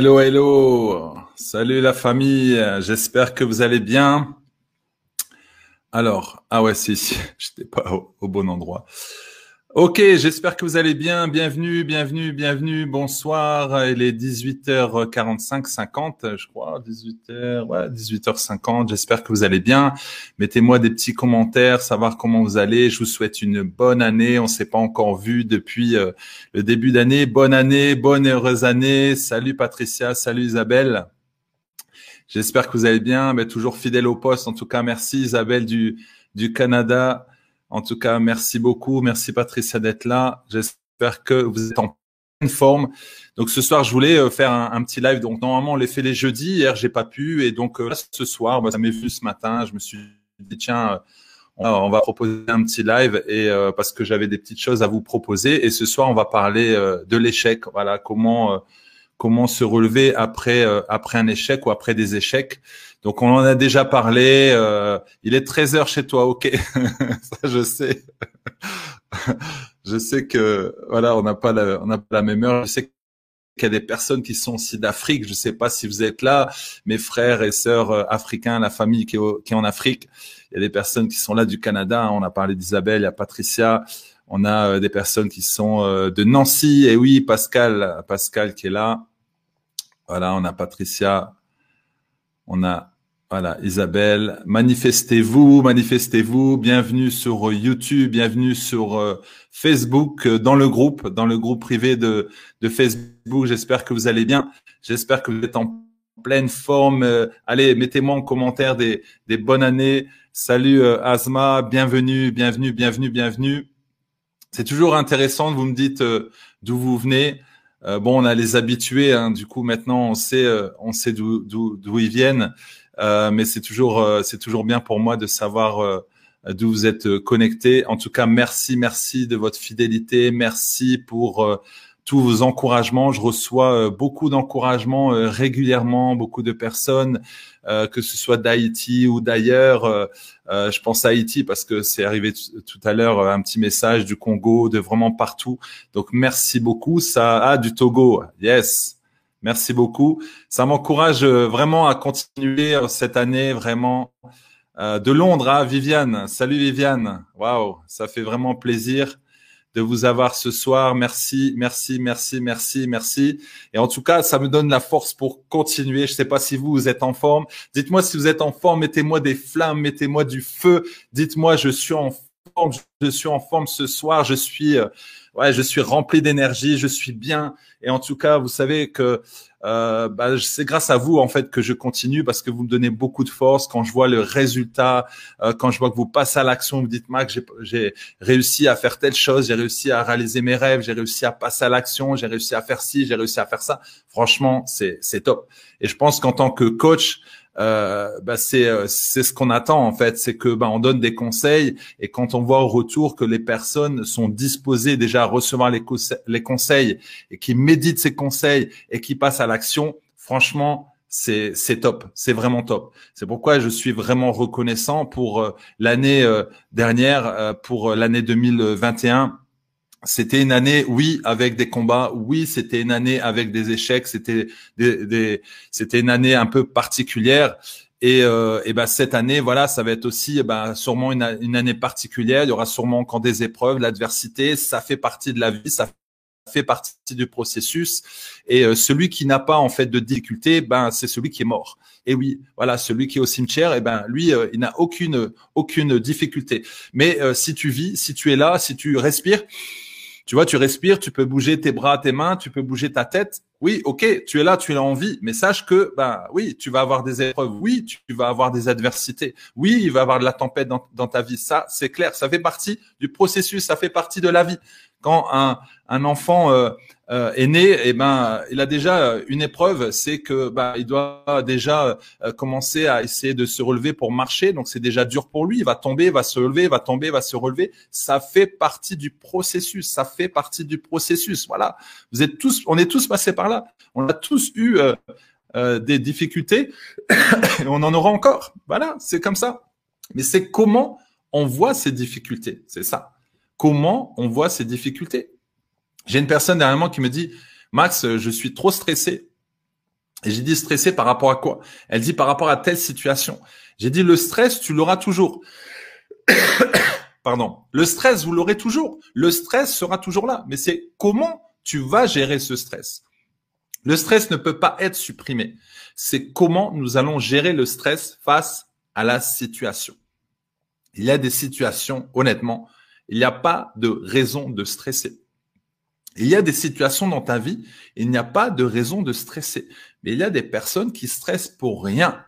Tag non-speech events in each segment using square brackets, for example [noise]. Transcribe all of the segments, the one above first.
Hello, hello. Salut la famille. J'espère que vous allez bien. Alors, ah ouais, si, si, [laughs] j'étais pas au, bon endroit. Ok, j'espère que vous allez bien. Bienvenue, bienvenue, bienvenue. Bonsoir. Il est 18h45, 50, je crois. 18h, ouais, 18h50. J'espère que vous allez bien. Mettez-moi des petits commentaires, savoir comment vous allez. Je vous souhaite une bonne année. On s'est pas encore vu depuis euh, le début d'année. Bonne année, bonne et heureuse année. Salut Patricia, salut Isabelle. J'espère que vous allez bien. Toujours fidèle au poste. En tout cas, merci Isabelle du, du Canada. En tout cas, merci beaucoup. Merci Patricia d'être là. J'espère que vous êtes en pleine forme. Donc ce soir, je voulais euh, faire un, petit live. Donc normalement, on les fait les jeudis. Hier, j'ai pas pu. Et donc euh, ce soir, bah, ça m'est vu ce matin. Je me suis dit, tiens, euh, on va proposer un petit live et parce que j'avais des petites choses à vous proposer. Et ce soir, on va parler de l'échec. Voilà, comment comment se relever après après un échec ou après des échecs. Donc on en a déjà parlé. Euh, il est 13 heures chez toi, ok. [laughs] Je sais. [laughs] je sais que voilà, on n'a pas la, on n'a pas la même heure. Je sais qu'il y a des personnes qui sont aussi d'Afrique. Je ne sais pas si vous êtes là, mes frères et sœurs euh, africains, la famille qui est, qui est en Afrique. Il y a des personnes qui sont là du Canada. On a parlé d'Isabelle, il y a Patricia. On a euh, des personnes qui sont de Nancy. Et oui, Pascal, Pascal qui est là. Voilà, on a Patricia, on a voilà, Isabelle, manifestez-vous, manifestez-vous. Bienvenue sur YouTube, bienvenue sur euh, Facebook, euh, dans le groupe, dans le groupe privé de, Facebook. J'espère que vous allez bien. J'espère que vous êtes en pleine forme. Euh, allez, mettez-moi en commentaire des, des bonnes années. Salut Asma, bienvenue, bienvenue, bienvenue, bienvenue. C'est toujours intéressant. Vous me dites d'où vous venez. Bon, on a les habitués. Hein, du coup, maintenant, on sait, on sait d'où ils viennent. Euh, mais c'est toujours euh, c'est toujours bien pour moi de savoir euh, d'où vous êtes connectés. En tout cas, merci, merci de votre fidélité, merci pour tous vos encouragements. Je reçois beaucoup d'encouragements régulièrement, beaucoup de personnes, que ce soit d'Haïti ou d'ailleurs. je pense à Haïti parce que c'est arrivé tout à l'heure un petit message du Congo, de vraiment partout. Donc merci beaucoup. Ça ah, du Togo, yes. Merci beaucoup. Ça m'encourage euh, vraiment à continuer euh, cette année vraiment euh, de Londres à hein, Viviane. Salut Viviane. Waouh, ça fait vraiment plaisir de vous avoir ce soir. Merci, merci, merci, merci, merci. Et en tout cas, ça me donne la force pour continuer. Je ne sais pas si vous, vous êtes en forme. Dites-moi si vous êtes en forme. Mettez-moi des flammes, mettez-moi du feu. Dites-moi, je suis en Je suis en forme ce soir. Je suis ouais, je suis rempli d'énergie, je suis bien. Et en tout cas, vous savez que euh, bah, c'est grâce à vous en fait que je continue parce que vous me donnez beaucoup de force. Quand je vois le résultat, euh, quand je vois que vous passez à l'action, vous dites Mac, j'ai réussi à faire telle chose, j'ai réussi à réaliser mes rêves, j'ai réussi à passer à l'action, j'ai réussi à faire ci, j'ai réussi à faire ça. Franchement, c'est top. Et je pense qu'en tant que coach, euh, bah c'est euh, c'est ce qu'on attend en fait, c'est que bah on donne des conseils et quand on voit au retour que les personnes sont disposées déjà à recevoir les, conseils et qui méditent ces conseils et qui passent à l'action, franchement c'est c'est top, c'est vraiment top. C'est pourquoi je suis vraiment reconnaissant pour euh, l'année dernière, pour l'année 2021 c'était une année, oui, avec des combats, oui, c'était une année avec des échecs, c'était des, des c'était une année un peu particulière. Et, euh, et ben cette année, voilà, ça va être aussi ben, sûrement une, une, année particulière. Il y aura sûrement encore des épreuves, l'adversité, ça fait partie de la vie, ça fait partie du processus. Et euh, celui qui n'a pas en fait de difficulté, ben c'est celui qui est mort. Et oui, voilà, celui qui est au cimetière, et eh ben lui, euh, il n'a aucune aucune difficulté. Mais euh, si tu vis, si tu es là, si tu respires tu vois, tu respires, tu peux bouger tes bras, tes mains, tu peux bouger ta tête. Oui, ok, tu es là, tu es en vie, mais sache que, ben oui, tu vas avoir des épreuves, oui, tu vas avoir des adversités, oui, il va avoir de la tempête dans, dans ta vie. Ça, c'est clair, ça fait partie du processus, ça fait partie de la vie quand un, un enfant euh, euh, est né, eh ben, il a déjà une épreuve, c'est que bah, il doit déjà euh, commencer à essayer de se relever pour marcher. Donc c'est déjà dur pour lui. Il va tomber, va se relever, va tomber, va se relever. Ça fait partie du processus. Ça fait partie du processus. Voilà. Vous êtes tous, on est tous passés par là. On a tous eu des difficultés [coughs] et on en aura encore. Voilà, c'est comme ça. Mais c'est comment on voit ces difficultés. C'est ça comment on voit ces difficultés. J'ai une personne derrière moi qui me dit, Max, je suis trop stressé. Et j'ai dit stressé par rapport à quoi? Elle dit par rapport à telle situation. J'ai dit le stress, tu l'auras toujours. [coughs] Pardon. Le stress, vous l'aurez toujours. Le stress sera toujours là. Mais c'est comment tu vas gérer ce stress? Le stress ne peut pas être supprimé. C'est comment nous allons gérer le stress face à la situation. Il y a des situations, honnêtement, il n'y a pas de raison de stresser. Il y a des situations dans ta vie, il n'y a pas de raison de stresser. Mais il y a des personnes qui stressent pour rien.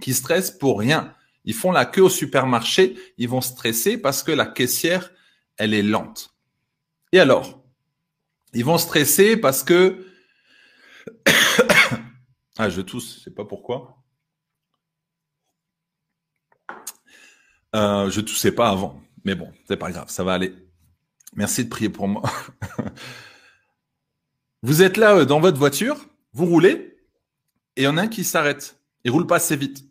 Qui stressent pour rien. Ils font la queue au supermarché, ils vont stresser parce que la caissière, elle est lente. Et alors? Ils vont stresser parce que... [coughs] ah, je tousse, je sais pas pourquoi. Euh, je toussais pas avant, mais bon, c'est pas grave, ça va aller. Merci de prier pour moi. [laughs] vous êtes là euh, dans votre voiture, vous roulez, et il y en a un qui s'arrête. Il roule pas assez vite.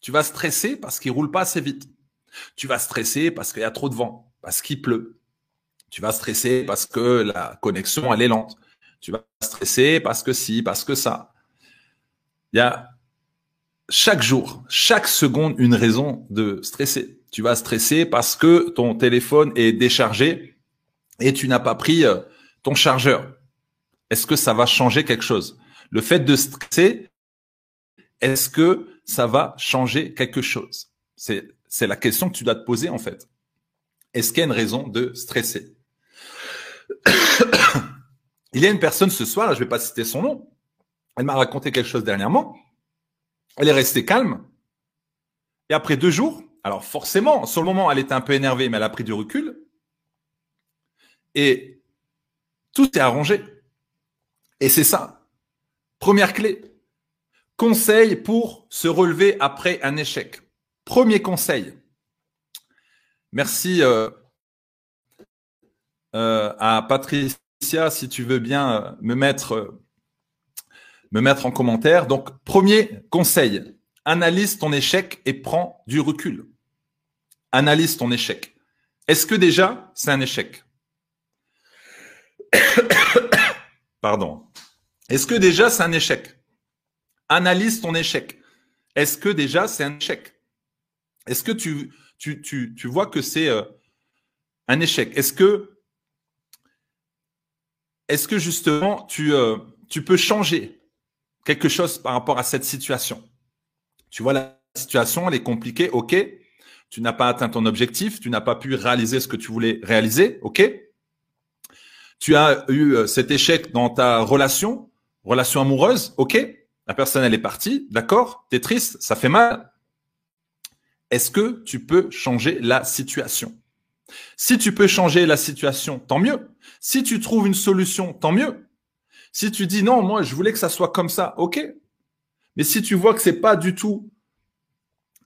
Tu vas stresser parce qu'il roule pas assez vite. Tu vas stresser parce qu'il y a trop de vent, parce qu'il pleut. Tu vas stresser parce que la connexion, elle est lente. Tu vas stresser parce que si, parce que ça. Il y a chaque jour, chaque seconde, une raison de stresser. Tu vas stresser parce que ton téléphone est déchargé et tu n'as pas pris euh, ton chargeur. Est-ce que ça va changer quelque chose? Le fait de stresser, est-ce que ça va changer quelque chose? C'est c'est la question que tu dois te poser en fait. Est-ce qu'il y a une raison de stresser? Il y a une personne ce soir, je ne vais pas citer son nom, elle m'a raconté quelque chose dernièrement. Elle est restée calme. Et après deux jours, alors forcément, sur le moment, elle était un peu énervée, mais elle a pris du recul. Et tout est arrangé. Et c'est ça. Première clé. Conseil pour se relever après un échec. Premier conseil. Merci euh, euh, à Patricia, si tu veux bien euh, me mettre me mettre en commentaire. Donc, premier conseil, analyse ton échec et prends du recul. Analyse ton échec. Est-ce que déjà, c'est un échec? [coughs] Pardon. Est-ce que déjà, c'est un échec? Analyse ton échec. Est-ce que déjà, c'est un échec? Est-ce que tu, tu, tu, tu vois que c'est euh, un échec? Est-ce que, est-ce que justement, tu, euh, tu peux changer quelque chose par rapport à cette situation? Tu vois, la situation, elle est compliquée, ok. Tu n'as pas atteint ton objectif, tu n'as pas pu réaliser ce que tu voulais réaliser, ok. Tu as eu euh, cet échec dans ta relation, relation amoureuse, ok. La personne, elle est partie, d'accord. T'es triste, ça fait mal. Est-ce que tu peux changer la situation? Si tu peux changer la situation, tant mieux. Si tu trouves une solution, tant mieux. Si tu dis non, moi je voulais que ça soit comme ça, ok. Mais si tu vois que c'est pas du tout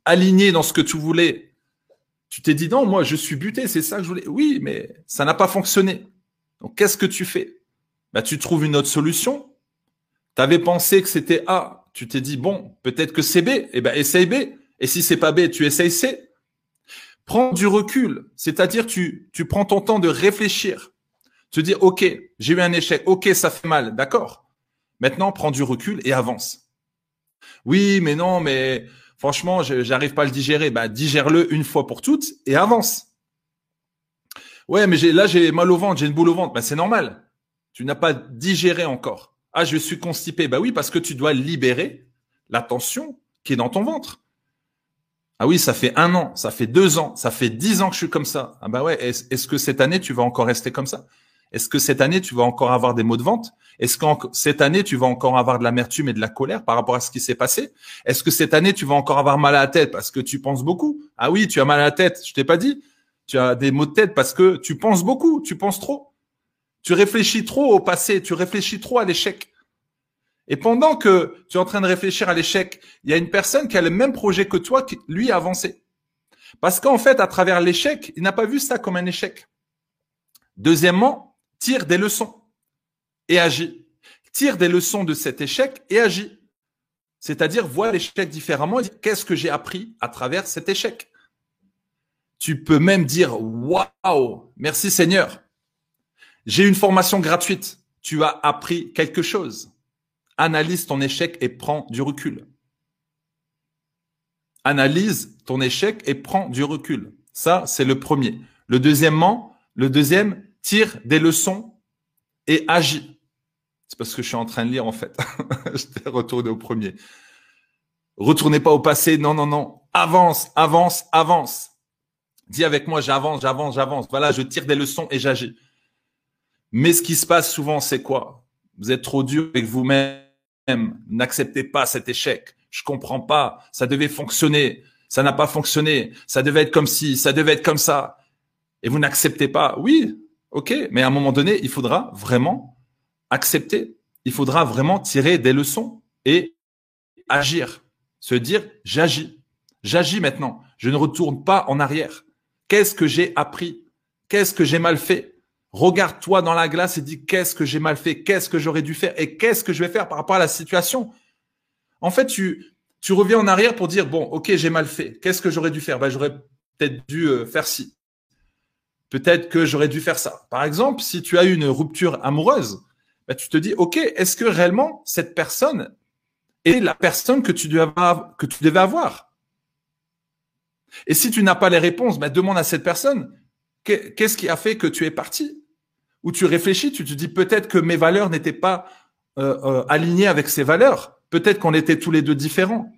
aligné dans ce que tu voulais, tu t'es dit non, moi je suis buté, c'est ça que je voulais. Oui, mais ça n'a pas fonctionné. Donc qu'est-ce que tu fais? Bah tu trouves une autre solution. Tu avais pensé que c'était A, tu t'es dit bon, peut-être que c'est B. Eh ben essaye B. Et si c'est pas B, tu essayes C. Prends du recul, c'est-à-dire tu tu prends ton temps de réfléchir. Te dire, OK, j'ai eu un échec. OK, ça fait mal. D'accord. Maintenant, prends du recul et avance. Oui, mais non, mais franchement, j'arrive pas à le digérer. Bah, digère-le une fois pour toutes et avance. Ouais, mais là, j'ai mal au ventre, j'ai une boule au ventre. Bah, c'est normal. Tu n'as pas digéré encore. Ah, je suis constipé. Bah oui, parce que tu dois libérer la tension qui est dans ton ventre. Ah oui, ça fait un an, ça fait deux ans, ça fait dix ans que je suis comme ça. Ah bah ouais, est-ce que cette année, tu vas encore rester comme ça? Est-ce que cette année, tu vas encore avoir des maux de vente? Est-ce que cette année, tu vas encore avoir de l'amertume et de la colère par rapport à ce qui s'est passé? Est-ce que cette année, tu vas encore avoir mal à la tête parce que tu penses beaucoup? Ah oui, tu as mal à la tête, je t'ai pas dit. Tu as des maux de tête parce que tu penses beaucoup, tu penses trop. Tu réfléchis trop au passé, tu réfléchis trop à l'échec. Et pendant que tu es en train de réfléchir à l'échec, il y a une personne qui a le même projet que toi qui, lui, a avancé. Parce qu'en fait, à travers l'échec, il n'a pas vu ça comme un échec. Deuxièmement, tire des leçons et agit. Tire des leçons de cet échec et agit. C'est-à-dire, vois l'échec différemment et qu'est-ce que j'ai appris à travers cet échec? Tu peux même dire, waouh, merci Seigneur. J'ai une formation gratuite. tu as appris quelque chose. Analyse ton échec et prends du recul. Analyse ton échec et prends du recul. Ça, c'est le premier. Le deuxièmement, le deuxième, tire des leçons et agis. C'est parce que je suis en train de lire, en fait. [laughs] je t'ai retourné au premier. Retournez pas au passé. Non, non, non. Avance, avance, avance. Dis avec moi, j'avance, j'avance, j'avance. Voilà, je tire des leçons et j'agis. Mais ce qui se passe souvent, c'est quoi? Vous êtes trop dur avec vous-même. N'acceptez pas cet échec. Je comprends pas. Ça devait fonctionner. Ça n'a pas fonctionné. Ça devait être comme ci. Ça devait être comme ça. Et vous n'acceptez pas. Oui, ok. Mais à un moment donné, il faudra vraiment accepter. Il faudra vraiment tirer des leçons et agir. Se dire, j'agis. J'agis maintenant. Je ne retourne pas en arrière. Qu'est-ce que j'ai appris? Qu'est-ce que j'ai mal fait? Regarde-toi dans la glace et dis qu'est-ce que j'ai mal fait? Qu'est-ce que j'aurais dû faire? Et qu'est-ce que je vais faire par rapport à la situation? En fait, tu, reviens en arrière pour dire, bon, ok, j'ai mal fait. Qu'est-ce que j'aurais dû faire? Ben, J'aurais peut-être dû euh, faire ci. Peut-être que j'aurais dû faire ça. Par exemple, si tu as eu une rupture amoureuse, ben, tu te dis, ok, est-ce que réellement cette personne est la personne que tu devais avoir, Et si tu n'as pas les réponses, ben, demande à cette personne, qu'est-ce qui a fait que tu es parti? Ou tu réfléchis, tu te dis peut-être que mes valeurs n'étaient pas euh, euh, alignées avec ses valeurs. Peut-être qu'on était tous les deux différents.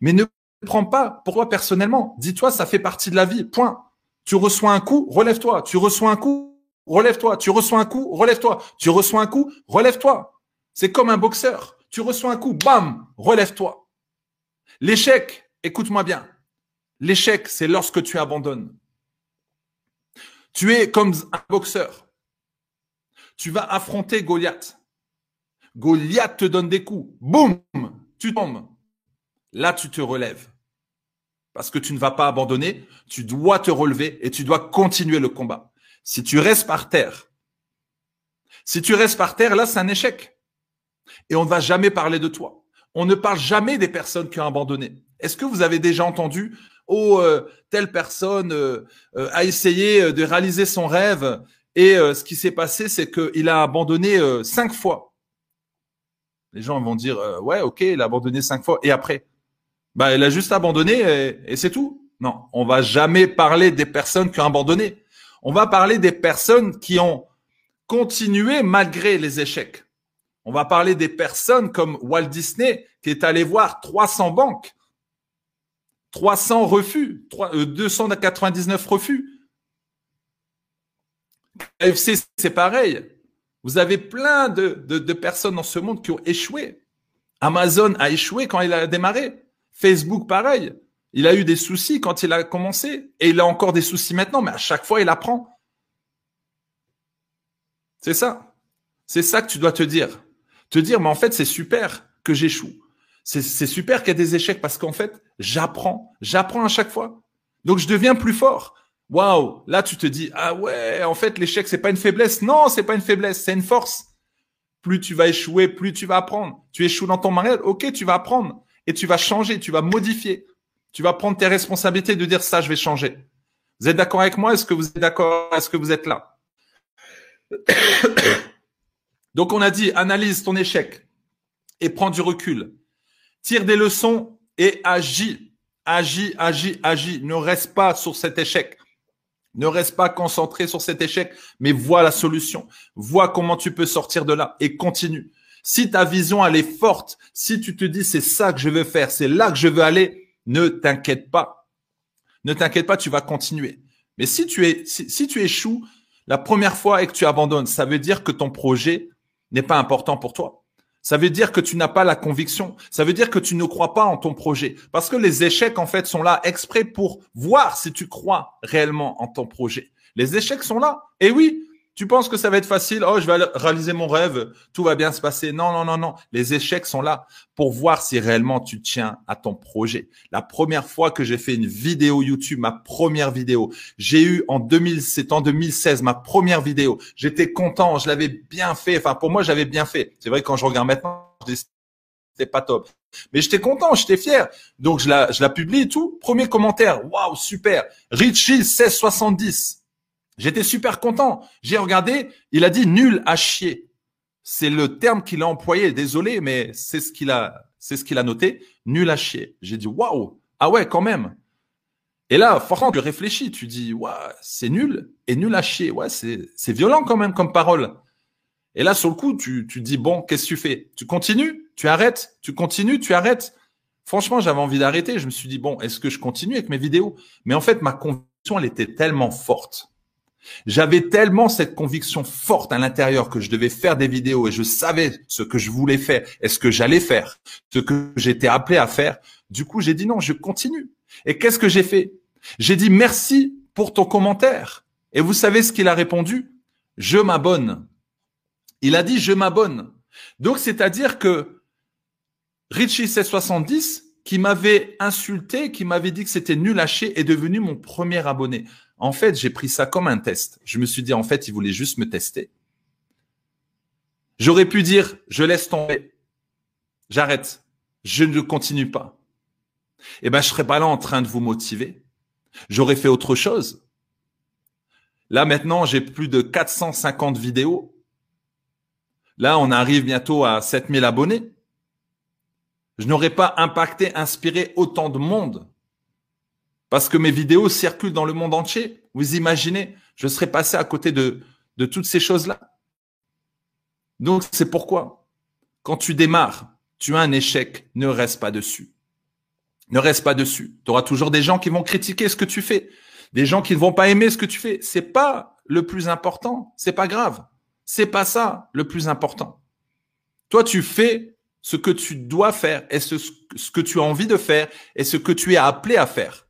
Mais ne prends pas. Pourquoi personnellement Dis-toi, ça fait partie de la vie. Point. Tu reçois un coup, relève-toi. Tu reçois un coup, relève-toi. Tu reçois un coup, relève-toi. Tu reçois un coup, relève-toi. C'est comme un boxeur. Tu reçois un coup, bam, relève-toi. L'échec, écoute-moi bien. L'échec, c'est lorsque tu abandonnes. Tu es comme un boxeur. Tu vas affronter Goliath. Goliath te donne des coups. Boum, tu tombes. Là, tu te relèves. Parce que tu ne vas pas abandonner, tu dois te relever et tu dois continuer le combat. Si tu restes par terre, si tu restes par terre, là, c'est un échec. Et on ne va jamais parler de toi. On ne parle jamais des personnes qui ont abandonné. Est-ce que vous avez déjà entendu oh euh, telle personne euh, euh, a essayé de réaliser son rêve et ce qui s'est passé c'est qu'il a abandonné cinq fois. Les gens vont dire ouais ok il a abandonné cinq fois et après bah il a juste abandonné et, c'est tout. Non, on va jamais parler des personnes qui ont abandonné. On va parler des personnes qui ont continué malgré les échecs. On va parler des personnes comme Walt Disney qui est allé voir 300 banques 300 refus, 299 euh, refus. KFC, c'est pareil. Vous avez plein de, de, personnes dans ce monde qui ont échoué. Amazon a échoué quand il a démarré. Facebook, pareil. Il a eu des soucis quand il a commencé. Et il a encore des soucis maintenant, mais à chaque fois, il apprend. C'est ça. C'est ça que tu dois te dire. Te dire, mais en fait, c'est super que j'échoue. C'est super qu'il y ait des échecs parce qu'en fait, j'apprends, j'apprends à chaque fois. Donc je deviens plus fort. Waouh, là tu te dis ah ouais, en fait l'échec c'est pas une faiblesse. Non, c'est pas une faiblesse, c'est une force. Plus tu vas échouer, plus tu vas apprendre. Tu échoues dans ton mariage, ok, tu vas apprendre et tu vas changer, tu vas modifier. Tu vas prendre tes responsabilités de dire ça, je vais changer. Vous êtes d'accord avec moi? Est-ce que vous êtes d'accord? Est-ce que vous êtes là? [coughs] Donc on a dit analyse ton échec et prends du recul. Tire des leçons et agis. Agis, agis, agis. Ne reste pas sur cet échec. Ne reste pas concentré sur cet échec, mais vois la solution. Vois comment tu peux sortir de là et continue. Si ta vision, elle est forte, si tu te dis c'est ça que je veux faire, c'est là que je veux aller, ne t'inquiète pas. Ne t'inquiète pas, tu vas continuer. Mais si tu es, si, tu échoues la première fois et que tu abandonnes, ça veut dire que ton projet n'est pas important pour toi. Ça veut dire que tu n'as pas la conviction. Ça veut dire que tu ne crois pas en ton projet. Parce que les échecs, en fait, sont là exprès pour voir si tu crois réellement en ton projet. Les échecs sont là. Et oui, tu penses que ça va être facile? Oh, je vais réaliser mon rêve, tout va bien se passer. Non, non, non, non. Les échecs sont là pour voir si réellement tu tiens à ton projet. La première fois que j'ai fait une vidéo YouTube, ma première vidéo, j'ai eu en 2000, c'est en 2016, ma première vidéo. J'étais content, je l'avais bien fait. Enfin, pour moi, j'avais bien fait. C'est vrai quand je regarde maintenant, c'était pas top. Mais j'étais content, j'étais fier. Donc je la, je la publie et tout. Premier commentaire, waouh, super. Richie 1670. J'étais super content. J'ai regardé, il a dit nul à chier. C'est le terme qu'il a employé. Désolé, mais c'est ce qu'il a, c'est ce qu'il a noté. Nul à chier. J'ai dit, waouh. Ah ouais, quand même. Et là, franchement, tu réfléchis. Tu dis, waouh, c'est nul et nul à chier. Ouais, c'est, c'est violent quand même comme parole. Et là, sur le coup, tu, tu dis, bon, qu'est-ce que tu fais? Tu continues? Tu arrêtes? Tu continues? Tu arrêtes? Franchement, j'avais envie d'arrêter. Je me suis dit, bon, est-ce que je continue avec mes vidéos? Mais en fait, ma conviction, elle était tellement forte j'avais tellement cette conviction forte à l'intérieur que je devais faire des vidéos et je savais ce que je voulais faire et ce que j'allais faire, ce que j'étais appelé à faire. Du coup, j'ai dit non, je continue. Et qu'est-ce que j'ai fait? J'ai dit merci pour ton commentaire. Et vous savez ce qu'il a répondu? Je m'abonne. Il a dit je m'abonne. Donc, c'est-à-dire que Richie 770 qui m'avait insulté, qui m'avait dit que c'était nul à chier, est devenu mon premier abonné. En fait, j'ai pris ça comme un test. Je me suis dit, en fait, il voulait juste me tester. J'aurais pu dire, je laisse tomber. J'arrête. Je ne continue pas. Eh ben, je serais pas là en train de vous motiver. J'aurais fait autre chose. Là, maintenant, j'ai plus de 450 vidéos. Là, on arrive bientôt à 7000 abonnés. Je n'aurais pas impacté, inspiré autant de monde parce que mes vidéos circulent dans le monde entier. Vous imaginez, je serais passé à côté de, de toutes ces choses-là. Donc, c'est pourquoi, quand tu démarres, tu as un échec, ne reste pas dessus. Ne reste pas dessus. Tu auras toujours des gens qui vont critiquer ce que tu fais, des gens qui ne vont pas aimer ce que tu fais. C'est pas le plus important. C'est pas grave. C'est pas ça le plus important. Toi, tu fais ce que tu dois faire et ce, ce que tu as envie de faire et ce que tu es appelé à faire.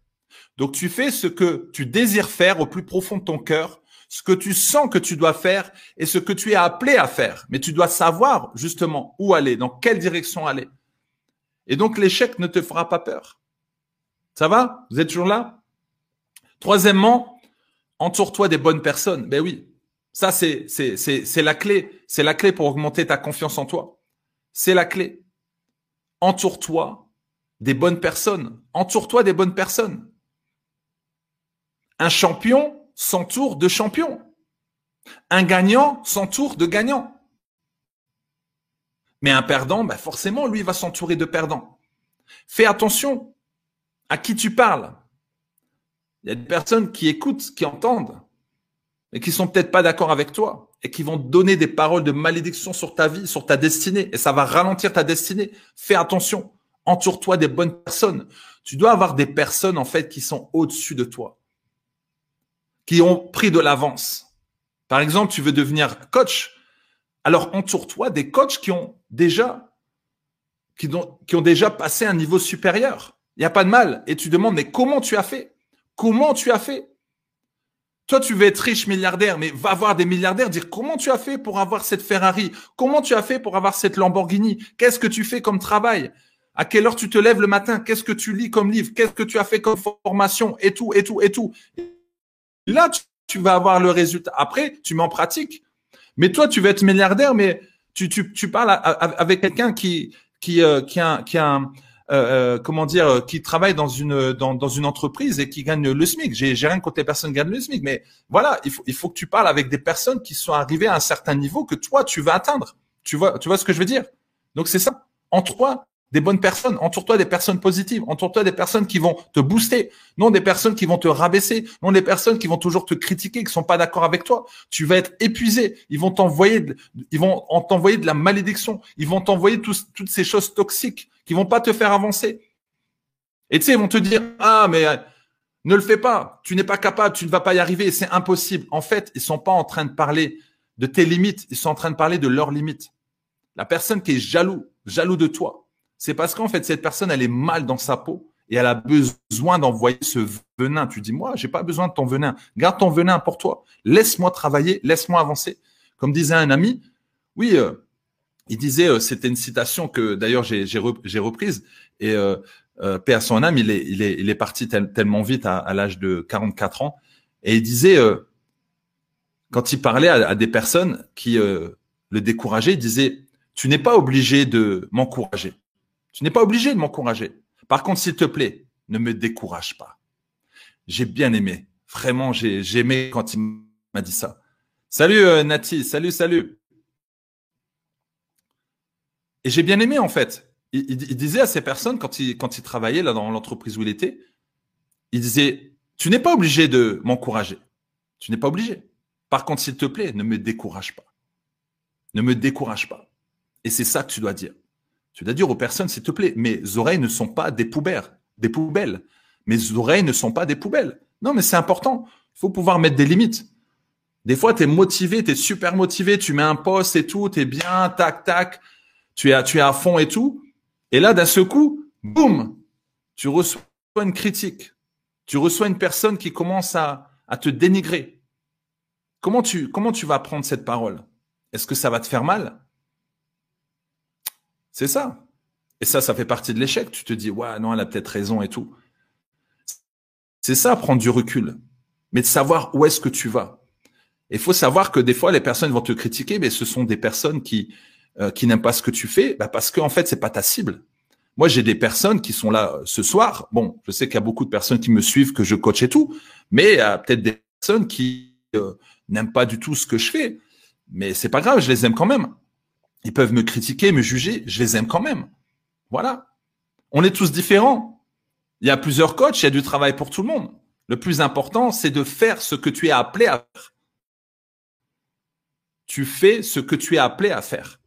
Donc tu fais ce que tu désires faire au plus profond de ton cœur, ce que tu sens que tu dois faire et ce que tu es appelé à faire. Mais tu dois savoir justement où aller, dans quelle direction aller. Et donc l'échec ne te fera pas peur. Ça va? Vous êtes toujours là? Troisièmement, entoure-toi des bonnes personnes. Ben oui, ça c'est c'est c'est c'est la clé. C'est la clé pour augmenter ta confiance en toi. C'est la clé. Entoure-toi des bonnes personnes. Entoure-toi des bonnes personnes. Un champion s'entoure de champions. Un gagnant s'entoure de gagnants. Mais un perdant, bah forcément, lui, va s'entourer de perdants. Fais attention à qui tu parles. Il y a des personnes qui écoutent, qui entendent, mais qui sont peut-être pas d'accord avec toi et qui vont donner des paroles de malédiction sur ta vie, sur ta destinée, et ça va ralentir ta destinée. Fais attention. Entoure-toi des bonnes personnes. Tu dois avoir des personnes, en fait, qui sont au-dessus de toi qui ont pris de l'avance. Par exemple, tu veux devenir coach, alors entoure-toi des coachs qui ont déjà qui ont, déjà passé un niveau supérieur. Il n'y a pas de mal. Et tu demandes, mais comment tu as fait? Comment tu as fait? Toi, tu veux être riche milliardaire, mais va voir des milliardaires, dire comment tu as fait pour avoir cette Ferrari? Comment tu as fait pour avoir cette Lamborghini? Qu'est-ce que tu fais comme travail? À quelle heure tu te lèves le matin? Qu'est-ce que tu lis comme livre? Qu'est-ce que tu as fait comme formation? Et tout, et tout, et tout. Là, tu, vas avoir le résultat. Après, tu mets en pratique. Mais toi, tu veux être milliardaire, mais tu, tu, tu parles avec quelqu'un qui, qui, euh, qui a, qui a euh, euh, comment dire, qui travaille dans une dans, dans une entreprise et qui gagne le SMIC. J'ai rien contre les personnes qui gagnent le SMIC, mais voilà, il faut il faut que tu parles avec des personnes qui sont arrivées à un certain niveau que toi tu vas atteindre. Tu vois tu vois ce que je veux dire? Donc c'est ça. En toi, des bonnes personnes. Entoure-toi des personnes positives. Entoure-toi des personnes qui vont te booster. Non des personnes qui vont te rabaisser. Non des personnes qui vont toujours te critiquer, qui sont pas d'accord avec toi. Tu vas être épuisé. Ils vont t'envoyer, ils vont t'envoyer de la malédiction. Ils vont t'envoyer toutes ces choses toxiques qui vont pas te faire avancer. Et tu sais, ils vont te dire, ah, mais euh, ne le fais pas. Tu n'es pas capable. Tu ne vas pas y arriver. C'est impossible. En fait, ils sont pas en train de parler de tes limites. Ils sont en train de parler de leurs limites. La personne qui est jaloux, jaloux de toi, c'est parce qu'en fait, cette personne, elle est mal dans sa peau et elle a besoin d'envoyer ce venin. Tu dis, moi, j'ai pas besoin de ton venin. Garde ton venin pour toi. Laisse-moi travailler, laisse-moi avancer. Comme disait un ami, oui, euh, il disait, euh, c'était une citation que d'ailleurs j'ai, reprise et euh, euh, paix à son âme, il est, il est, il est parti tellement vite à, l'âge de 44 ans et il disait, quand il parlait à, à des personnes qui le décourageaient, il disait, tu n'es pas obligé de m'encourager. Tu n'es pas obligé de m'encourager. Par contre, s'il te plaît, ne me décourage pas. J'ai bien aimé. Vraiment, j'ai aimé quand il m'a dit ça. Salut euh, Nati, salut, salut. Et j'ai bien aimé, en fait. Il, disait à ces personnes, quand il, quand il travaillait là dans l'entreprise où il était, il disait, tu n'es pas obligé de m'encourager. Tu n'es pas obligé. Par contre, s'il te plaît, ne me décourage pas. Ne me décourage pas. Et c'est ça que tu dois dire. Tu dois dire aux personnes, s'il te plaît, mes oreilles ne sont pas des poubelles, des poubelles. Mes oreilles ne sont pas des poubelles. Non, mais c'est important. Il faut pouvoir mettre des limites. Des fois, tu es motivé, tu es super motivé, tu mets un poste et tout, tu es bien, tac, tac, tu es, à fond et tout. Et là, d'un seul coup, boum, tu reçois une critique. Tu reçois une personne qui commence à, à te dénigrer. Comment tu, comment tu vas prendre cette parole? Est-ce que ça va te faire mal? C'est ça. Et ça, ça fait partie de l'échec. Tu te dis, ouais, non, elle a peut-être raison et tout. C'est ça, prendre du recul. Mais de savoir où est-ce que tu vas. Il faut savoir que des fois, les personnes vont te critiquer, mais ce sont des personnes qui euh, n'aiment pas ce que tu fais, bah parce qu'en en fait, c'est pas ta cible. Moi, j'ai des personnes qui sont là euh, ce soir. Bon, je sais qu'il y a beaucoup de personnes qui me suivent, que je coach et tout, mais il y a peut-être des personnes qui euh, n'aiment pas du tout ce que je fais. Mais c'est pas grave, je les aime quand même. Ils peuvent me critiquer, me juger, je les aime quand même. Voilà. On est tous différents. Il y a plusieurs coachs, il y a du travail pour tout le monde. Le plus important, c'est de faire ce que tu es appelé à faire tu fais ce que tu es appelé à faire.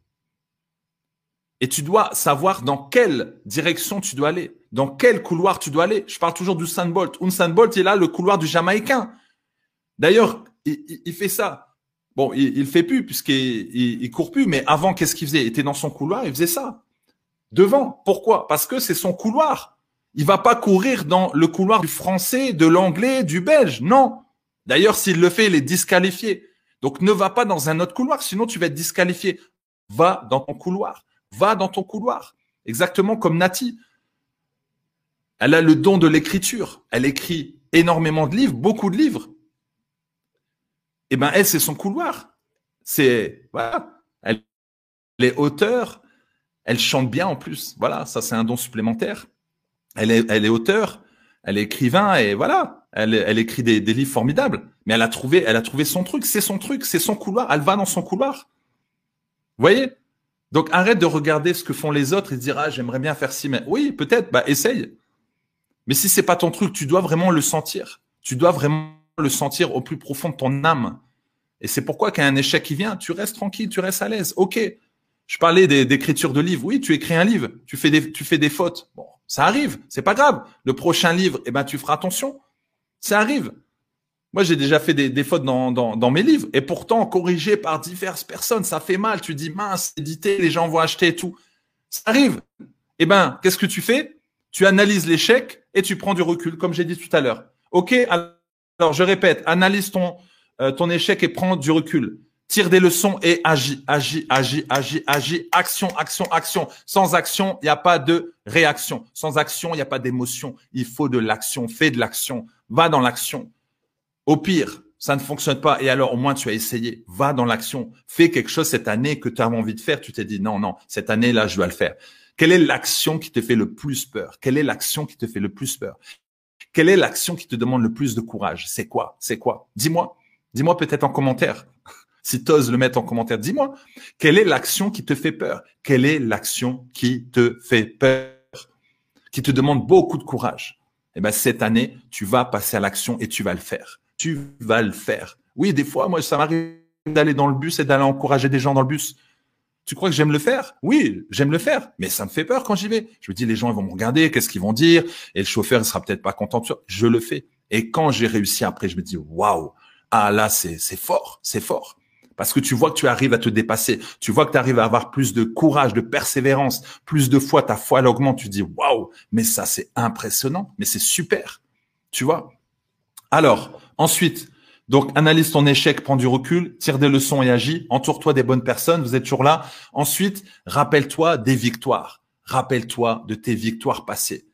Et tu dois savoir dans quelle direction tu dois aller, dans quel couloir tu dois aller. Je parle toujours du Sandbolt. Un Bolt, il a le couloir du Jamaïcain. D'ailleurs, il, fait ça. Bon, il, il fait plus puisqu'il il, court plus, mais avant, qu'est-ce qu'il faisait? Il était dans son couloir, il faisait ça. Devant. Pourquoi? Parce que c'est son couloir. Il va pas courir dans le couloir du français, de l'anglais, du belge. Non. D'ailleurs, s'il le fait, il est disqualifié. Donc ne va pas dans un autre couloir, sinon tu vas être disqualifié. Va dans ton couloir. Va dans ton couloir. Exactement comme Nati. Elle a le don de l'écriture. Elle écrit énormément de livres, beaucoup de livres. Eh ben, elle, c'est son couloir. C'est, voilà. Elle, est auteur. Elle chante bien en plus. Voilà. Ça, c'est un don supplémentaire. Elle est, elle auteur. Elle est écrivain et voilà. Elle, écrit des, livres formidables, mais elle a trouvé, elle a trouvé son truc. C'est son truc, c'est son couloir. Elle va dans son couloir. Vous voyez? Donc arrête de regarder ce que font les autres et de dire ah j'aimerais bien faire ci, mais oui peut-être, bah essaye. Mais si c'est pas ton truc, tu dois vraiment le sentir. Tu dois vraiment le sentir au plus profond de ton âme. Et c'est pourquoi quand un échec qui vient, tu restes tranquille, tu restes à l'aise. Ok. Je parlais d'écriture de livres. Oui, tu écris un livre, tu fais des, fautes. Bon, ça arrive, c'est pas grave. Le prochain livre, eh ben tu feras attention. Ça arrive. Moi, j'ai déjà fait des, fautes dans, mes livres et pourtant corrigé par diverses personnes. Ça fait mal. Tu dis mince, édité, les gens vont acheter et tout. Ça arrive. Eh ben, qu'est-ce que tu fais? Tu analyses l'échec et tu prends du recul, comme j'ai dit tout à l'heure. Ok. Je répète, analyse ton euh, ton échec et prends du recul. Tire des leçons et agis, agis, agis, agis, agis. Action, action, action. Sans action, il n'y a pas de réaction. Sans action, il n'y a pas d'émotion. Il faut de l'action. Fais de l'action. Va dans l'action. Au pire, ça ne fonctionne pas. Et alors, au moins, tu as essayé. Va dans l'action. Fais quelque chose cette année que tu as envie de faire. Tu t'es dit, non, non, cette année-là, je dois le faire. Quelle est l'action qui te fait le plus peur? Quelle est l'action qui te fait le plus peur? Quelle est l'action qui te demande le plus de courage? C'est quoi? C'est quoi? Dis-moi. Dis-moi peut-être en commentaire. [laughs] si tu oses le mettre en commentaire, dis-moi. Quelle est l'action qui te fait peur? Quelle est l'action qui te fait peur? Qui te demande beaucoup de courage? eh ben, cette année, tu vas passer à l'action et tu vas le faire. Tu vas le faire. Oui, des fois, moi, ça m'arrive d'aller dans le bus et d'aller encourager des gens dans le bus. Tu crois que j'aime le faire? Oui, j'aime le faire, mais ça me fait peur quand j'y vais. Je me dis, les gens vont me regarder, qu'est-ce qu'ils vont dire? Et le chauffeur il sera peut-être pas content. Je le fais. Et quand j'ai réussi après, je me dis, waouh, ah là, c'est fort, c'est fort. Parce que tu vois que tu arrives à te dépasser. Tu vois que tu arrives à avoir plus de courage, de persévérance. Plus de fois, ta foi, elle augmente. Tu dis, waouh, mais ça, c'est impressionnant. Mais c'est super. Tu vois? Alors, ensuite, donc, analyse ton échec, prends du recul, tire des leçons et agis. Entoure-toi des bonnes personnes. Vous êtes toujours là. Ensuite, rappelle-toi des victoires. Rappelle-toi de tes victoires passées.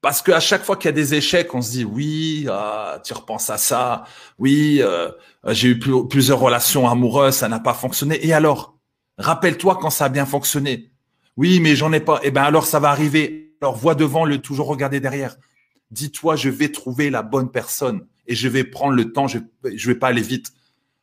Parce qu'à chaque fois qu'il y a des échecs, on se dit oui, euh, tu repenses à ça, oui, euh, j'ai eu plusieurs relations amoureuses, ça n'a pas fonctionné. Et alors, rappelle-toi quand ça a bien fonctionné. Oui, mais j'en ai pas. Eh ben alors ça va arriver. Alors vois devant, le toujours regarder derrière. Dis-toi, je vais trouver la bonne personne et je vais prendre le temps. Je je vais pas aller vite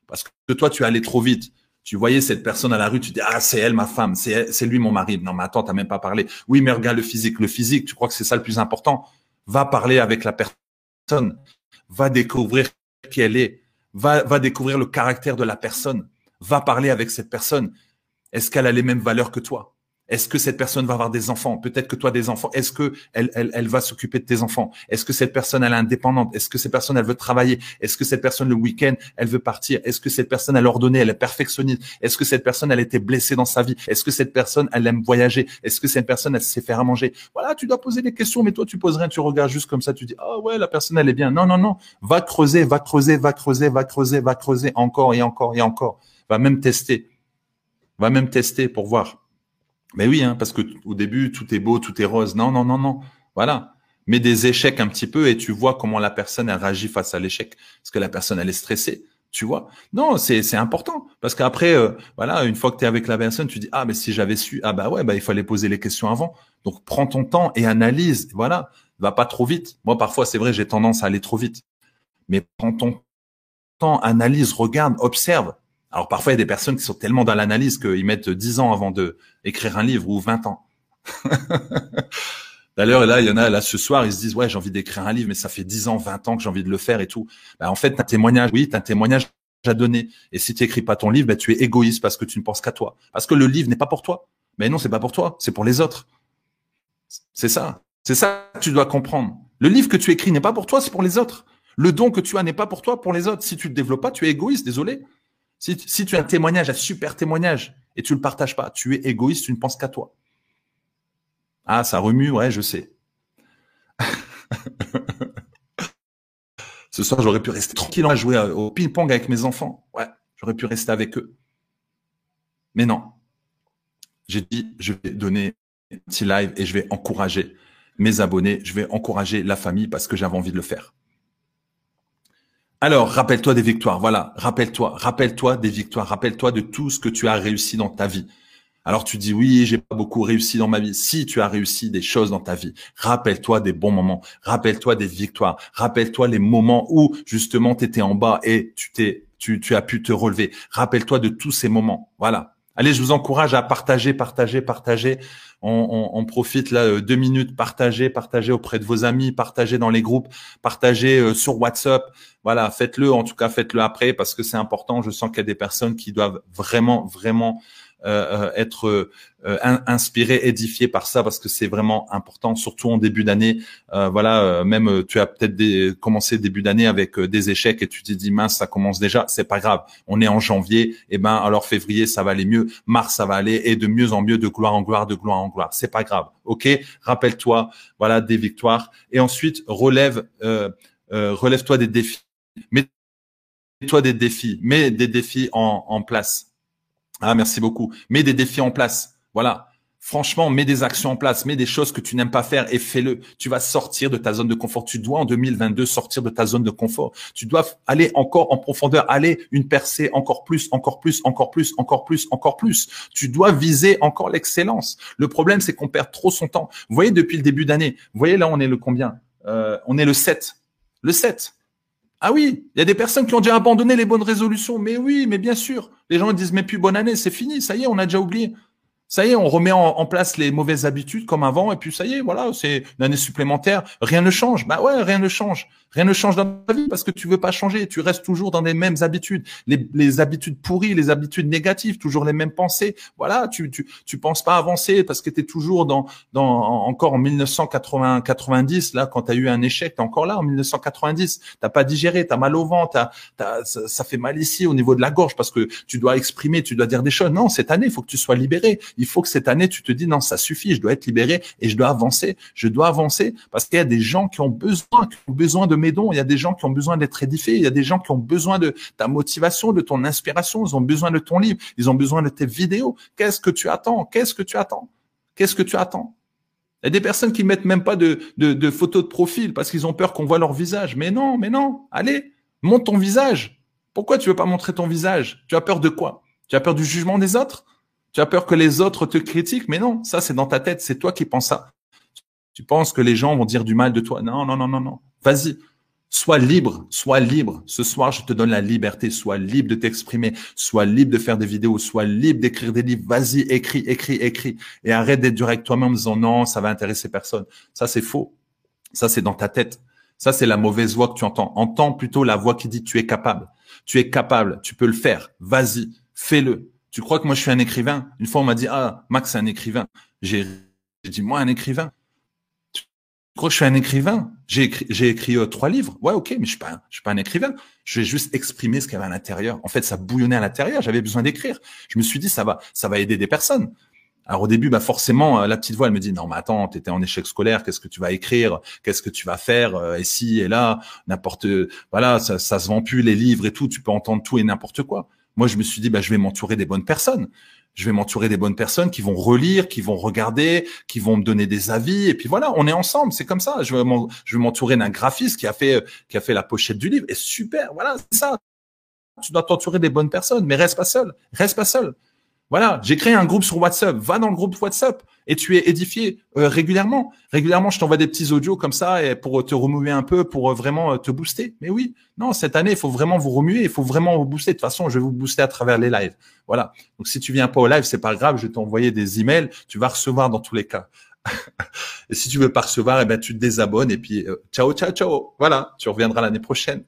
parce que toi tu es allé trop vite. Tu voyais cette personne à la rue, tu dis ah c'est elle ma femme, c'est lui mon mari. Non mais attends, t'as même pas parlé. Oui mais regarde le physique, le physique, tu crois que c'est ça le plus important? Va parler avec la personne, va découvrir qui elle est, va découvrir le caractère de la personne, va parler avec cette personne. Est-ce qu'elle a les mêmes valeurs que toi? Est-ce que cette personne va avoir des enfants? Peut-être que toi des enfants. Est-ce que elle, va s'occuper de tes enfants? Est-ce que cette personne elle est indépendante? Est-ce que cette personne elle veut travailler? Est-ce que cette personne le week-end elle veut partir? Est-ce que cette personne elle ordonné Elle est perfectionniste? Est-ce que cette personne elle a été blessée dans sa vie? Est-ce que cette personne elle aime voyager? Est-ce que cette personne elle sait faire à manger? Voilà, tu dois poser des questions, mais toi tu poses rien, tu regardes juste comme ça, tu dis ah ouais la personne elle est bien. Non non non, va creuser, va creuser, va creuser, va creuser, va creuser encore et encore et encore. Va même tester, va même tester pour voir. Mais oui, hein, parce que au début, tout est beau, tout est rose. Non, non, non, non. Voilà. Mets des échecs un petit peu et tu vois comment la personne elle réagit face à l'échec. Parce que la personne elle est stressée. Tu vois Non, c'est c'est important parce qu'après euh, voilà, une fois que tu es avec la personne, tu dis ah mais si j'avais su ah bah ouais, bah il fallait poser les questions avant. Donc prends ton temps et analyse, voilà. Va pas trop vite. Moi parfois c'est vrai, j'ai tendance à aller trop vite. Mais prends ton temps, analyse, regarde, observe. Alors parfois, il y a des personnes qui sont tellement dans l'analyse qu'ils mettent 10 ans avant de écrire un livre ou 20 ans. [laughs] D'ailleurs, là, il y en a là ce soir, ils se disent ouais, j'ai envie d'écrire un livre, mais ça fait 10 ans, 20 ans que j'ai envie de le faire et tout. Bah, en fait, tu un témoignage, oui, un témoignage à donner. Et si tu écris pas ton livre, bah, tu es égoïste parce que tu ne penses qu'à toi. Parce que le livre n'est pas pour toi. Mais non, c'est pas pour toi, c'est pour les autres. C'est ça. C'est ça que tu dois comprendre. Le livre que tu écris n'est pas pour toi, c'est pour les autres. Le don que tu as n'est pas pour toi, pour les autres. Si tu le développes pas, tu es égoïste, désolé. Si, tu as un témoignage, un super témoignage, et tu le partages pas, tu es égoïste, tu ne penses qu'à toi. Ah, ça remue, ouais, je sais. [laughs] Ce soir, j'aurais pu rester tranquille à jouer au ping-pong avec mes enfants. Ouais, j'aurais pu rester avec eux. Mais non. J'ai dit, je vais donner un petit live et je vais encourager mes abonnés, je vais encourager la famille parce que j'avais envie de le faire. Alors, rappelle-toi des victoires. Voilà, rappelle-toi, rappelle-toi des victoires. Rappelle-toi de tout ce que tu as réussi dans ta vie. Alors tu dis oui, j'ai pas beaucoup réussi dans ma vie. Si tu as réussi des choses dans ta vie, rappelle-toi des bons moments, rappelle-toi des victoires, rappelle-toi les moments où justement tu étais en bas et tu t'es tu, tu as pu te relever. Rappelle-toi de tous ces moments. Voilà. Allez, je vous encourage à partager, partager, partager. On, profite là euh, deux minutes, partager, partager auprès de vos amis, partager dans les groupes, partager euh, sur WhatsApp. Voilà, faites-le. En tout cas, faites-le après parce que c'est important. Je sens qu'il y a des personnes qui doivent vraiment, vraiment être euh, inspiré, édifié par ça parce que c'est vraiment important, surtout en début d'année. voilà, même tu as peut-être commencé début d'année avec des échecs et tu te dis mince, ça commence déjà. C'est pas grave. On est en janvier, et eh ben alors février ça va aller mieux, mars ça va aller et de mieux en mieux, de gloire en gloire, de gloire en gloire. C'est pas grave. Ok, rappelle-toi, voilà des victoires et ensuite relève, relève-toi des défis. Mets-toi des défis, mets des défis en place ah, merci beaucoup. Mets des défis en place. Voilà. Franchement, mets des actions en place, mets des choses que tu n'aimes pas faire et fais-le. Tu vas sortir de ta zone de confort. Tu dois en 2022 sortir de ta zone de confort. Tu dois aller encore en profondeur, aller une percée encore plus, encore plus, encore plus, encore plus, encore plus. Tu dois viser encore l'excellence. Le problème, c'est qu'on perd trop son temps. Vous voyez, depuis le début d'année, vous voyez là, on est le combien? Euh, On est le 7. Le 7. Ah oui, il y a des personnes qui ont déjà abandonné les bonnes résolutions. Mais oui, mais bien sûr. Les gens disent, mais plus bonne année, c'est fini, ça y est, on a déjà oublié. Ça y est, on remet en, place les mauvaises habitudes comme avant, et puis ça y est, voilà, c'est une année supplémentaire. Rien ne change. Bah ouais, rien ne change. Rien ne change dans ta vie parce que tu veux pas changer. Tu restes toujours dans les mêmes habitudes, les, les habitudes pourries, les habitudes négatives, toujours les mêmes pensées. Voilà, tu tu tu penses pas avancer parce que tu es toujours dans dans encore en 1980 90 là quand tu as eu un échec, tu encore là en 1990. T'as pas digéré, tu as mal au ventre, t'as, ça, ça fait mal ici au niveau de la gorge parce que tu dois exprimer, tu dois dire des choses. Non, cette année, il faut que tu sois libéré il faut que cette année, tu te dis, non, ça suffit, je dois être libéré et je dois avancer. Je dois avancer parce qu'il y a des gens qui ont besoin, qui ont besoin de mes dons. Il y a des gens qui ont besoin d'être édifiés. Il y a des gens qui ont besoin de ta motivation, de ton inspiration. Ils ont besoin de ton livre. Ils ont besoin de tes vidéos. Qu'est-ce que tu attends? Qu'est-ce que tu attends? Qu'est-ce que tu attends? Il y a des personnes qui mettent même pas de, photos de profil parce qu'ils ont peur qu'on voit leur visage. Mais non, mais non. Allez, montre ton visage. Pourquoi tu veux pas montrer ton visage? Tu as peur de quoi? Tu as peur du jugement des autres? Tu as peur que les autres te critiquent, mais non, ça c'est dans ta tête, c'est toi qui penses ça. Tu penses que les gens vont dire du mal de toi. Non, non, non, non, non. Vas-y, Sois libre, sois libre. Ce soir, je te donne la liberté. Sois libre de t'exprimer, sois libre de faire des vidéos, sois libre d'écrire des livres. Vas-y, écris, écris, écris. Et arrête d'être dur avec toi-même en disant non, ça va intéresser personne. Ça, c'est faux. Ça, c'est dans ta tête. Ça, c'est la mauvaise voix que tu entends. Entends plutôt la voix qui dit tu es capable. Tu es capable, tu peux le faire. Vas-y, fais-le. Tu crois que moi je suis un écrivain? Une fois on m'a dit ah Max c'est un écrivain. J'ai dit moi un écrivain? Crois que je suis un écrivain? J'ai écrit, euh, trois livres. Ouais, ok, mais je suis pas, suis pas un écrivain. Je vais juste exprimer ce qu'il y avait à l'intérieur. En fait, ça bouillonnait à l'intérieur. J'avais besoin d'écrire. Je me suis dit, ça va, ça va aider des personnes. Alors au début, bah forcément, euh, la petite voix, elle me dit non, mais attends, t'étais en échec scolaire, qu'est-ce que tu vas écrire, qu'est-ce que tu vas faire, euh, et si et là, n'importe, voilà, ça, ça se vend plus les livres et tout, tu peux entendre tout et n'importe quoi. Moi, je me suis dit, bah je vais m'entourer des bonnes personnes je vais m'entourer des bonnes personnes qui vont relire, qui vont regarder, qui vont me donner des avis. Et puis voilà, on est ensemble. C'est comme ça. Je vais m'entourer d'un graphiste qui a fait qui a fait la pochette du livre. Et super, voilà, c'est ça. Tu dois t'entourer des bonnes personnes, mais reste pas seul. Reste pas seul. Voilà, j'ai créé un groupe sur WhatsApp. Va dans le groupe WhatsApp et tu es édifié euh, régulièrement. Régulièrement, je t'envoie des petits audios comme ça pour te remuer un peu, pour euh, vraiment euh, te booster. Mais oui, non, cette année, il faut vraiment vous remuer, il faut vraiment vous booster. De toute façon, je vais vous booster à travers les lives. Voilà. Donc, si tu viens pas au live, c'est pas grave. Je vais t'envoyer des emails. Tu vas recevoir dans tous les cas. [laughs] et si tu veux pas recevoir, eh ben tu te désabonnes et puis ciao ciao ciao. Voilà, tu reviendras l'année prochaine.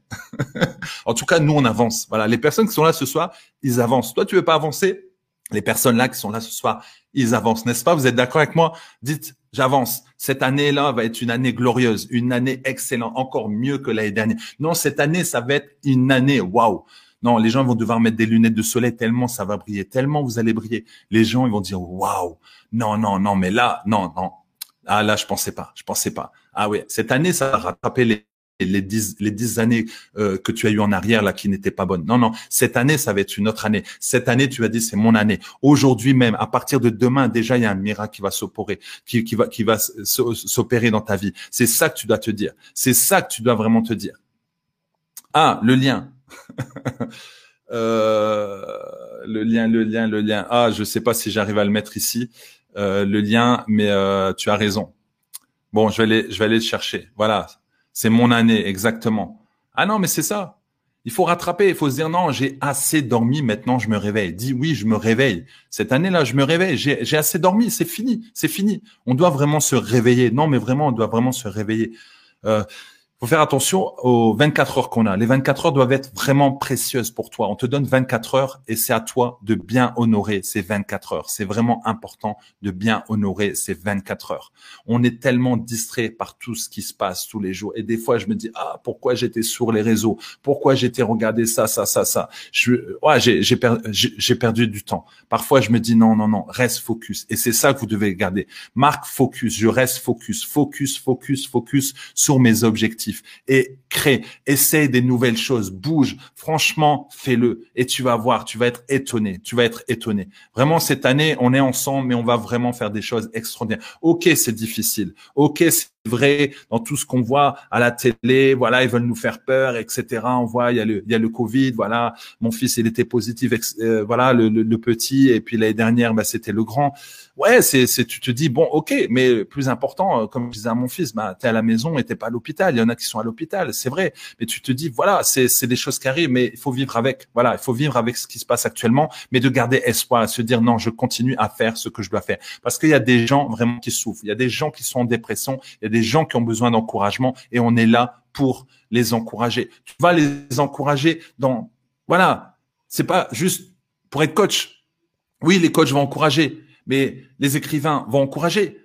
[laughs] en tout cas, nous on avance. Voilà, les personnes qui sont là ce soir, ils avancent. Toi, tu veux pas avancer? Les personnes là qui sont là ce soir, ils avancent, n'est-ce pas? Vous êtes d'accord avec moi? Dites, j'avance. Cette année-là va être une année glorieuse, une année excellente, encore mieux que l'année dernière. Non, cette année, ça va être une année, waouh non, les gens vont devoir mettre des lunettes de soleil tellement ça va briller, tellement vous allez briller. Les gens, ils vont dire waouh. Non, non, non, mais là, non, non. Ah là, je pensais pas, je pensais pas. Ah oui, cette année, ça va rattraper les les dix, les dix années euh, que tu as eu en arrière là qui n'étaient pas bonnes. Non, non, cette année, ça va être une autre année. Cette année, tu vas dire, c'est mon année. Aujourd'hui même, à partir de demain, déjà, il y a un miracle qui va s'opérer, qui, qui va, qui va s'opérer dans ta vie. C'est ça que tu dois te dire. C'est ça que tu dois vraiment te dire. Ah, le lien. [laughs] euh, le lien, le lien, le lien. Ah, je sais pas si j'arrive à le mettre ici, euh, le lien, mais tu as raison. Bon, je vais aller, je vais aller le chercher. Voilà, c'est mon année, exactement. Ah non, mais c'est ça. Il faut rattraper, il faut se dire non, j'ai assez dormi, maintenant je me réveille. Dis oui, je me réveille. Cette année-là, je me réveille, j'ai assez dormi, c'est fini, c'est fini. On doit vraiment se réveiller. Non, mais vraiment, on doit vraiment se réveiller. Euh, faut faire attention aux 24 heures qu'on a. Les 24 heures doivent être vraiment précieuses pour toi. On te donne 24 heures et c'est à toi de bien honorer ces 24 heures. C'est vraiment important de bien honorer ces 24 heures. On est tellement distrait par tout ce qui se passe tous les jours. Et des fois, je me dis, ah, pourquoi j'étais sur les réseaux? Pourquoi j'étais regardé ça, ça, ça, ça? Je, ouais, j'ai, j'ai, j'ai perdu du temps. Parfois, je me dis, non, non, non, reste focus. Et c'est ça que vous devez garder. Marque focus. Je reste focus, focus, focus, focus sur mes objectifs et crée, essaye des nouvelles choses, bouge. Franchement, fais-le et tu vas voir, tu vas être étonné, tu vas être étonné. Vraiment, cette année, on est ensemble, mais on va vraiment faire des choses extraordinaires. Ok, c'est difficile. Ok, vrai dans tout ce qu'on voit à la télé. Voilà, ils veulent nous faire peur, etc. On voit, il y a le, il y a le Covid. Voilà, mon fils, il était positif. Euh, voilà, le, le, petit. Et puis l'année dernière, bah, c'était le grand. Ouais, c'est, c'est, tu te dis bon, ok, mais plus important, euh, comme je disais à mon fils, bah, t'es à la maison et t'es pas à l'hôpital. Il y en a qui sont à l'hôpital, c'est vrai. Mais tu te dis voilà, c'est, c'est des choses qui arrivent, mais il faut vivre avec. Voilà, il faut vivre avec ce qui se passe actuellement, mais de garder espoir, se dire non, je continue à faire ce que je dois faire, parce qu'il y a des gens vraiment qui souffrent. Il y a des gens qui sont en dépression. Des gens qui ont besoin d'encouragement et on est là pour les encourager. Tu vas les encourager dans, voilà, c'est pas juste pour être coach. Oui, les coachs vont encourager, mais les écrivains vont encourager,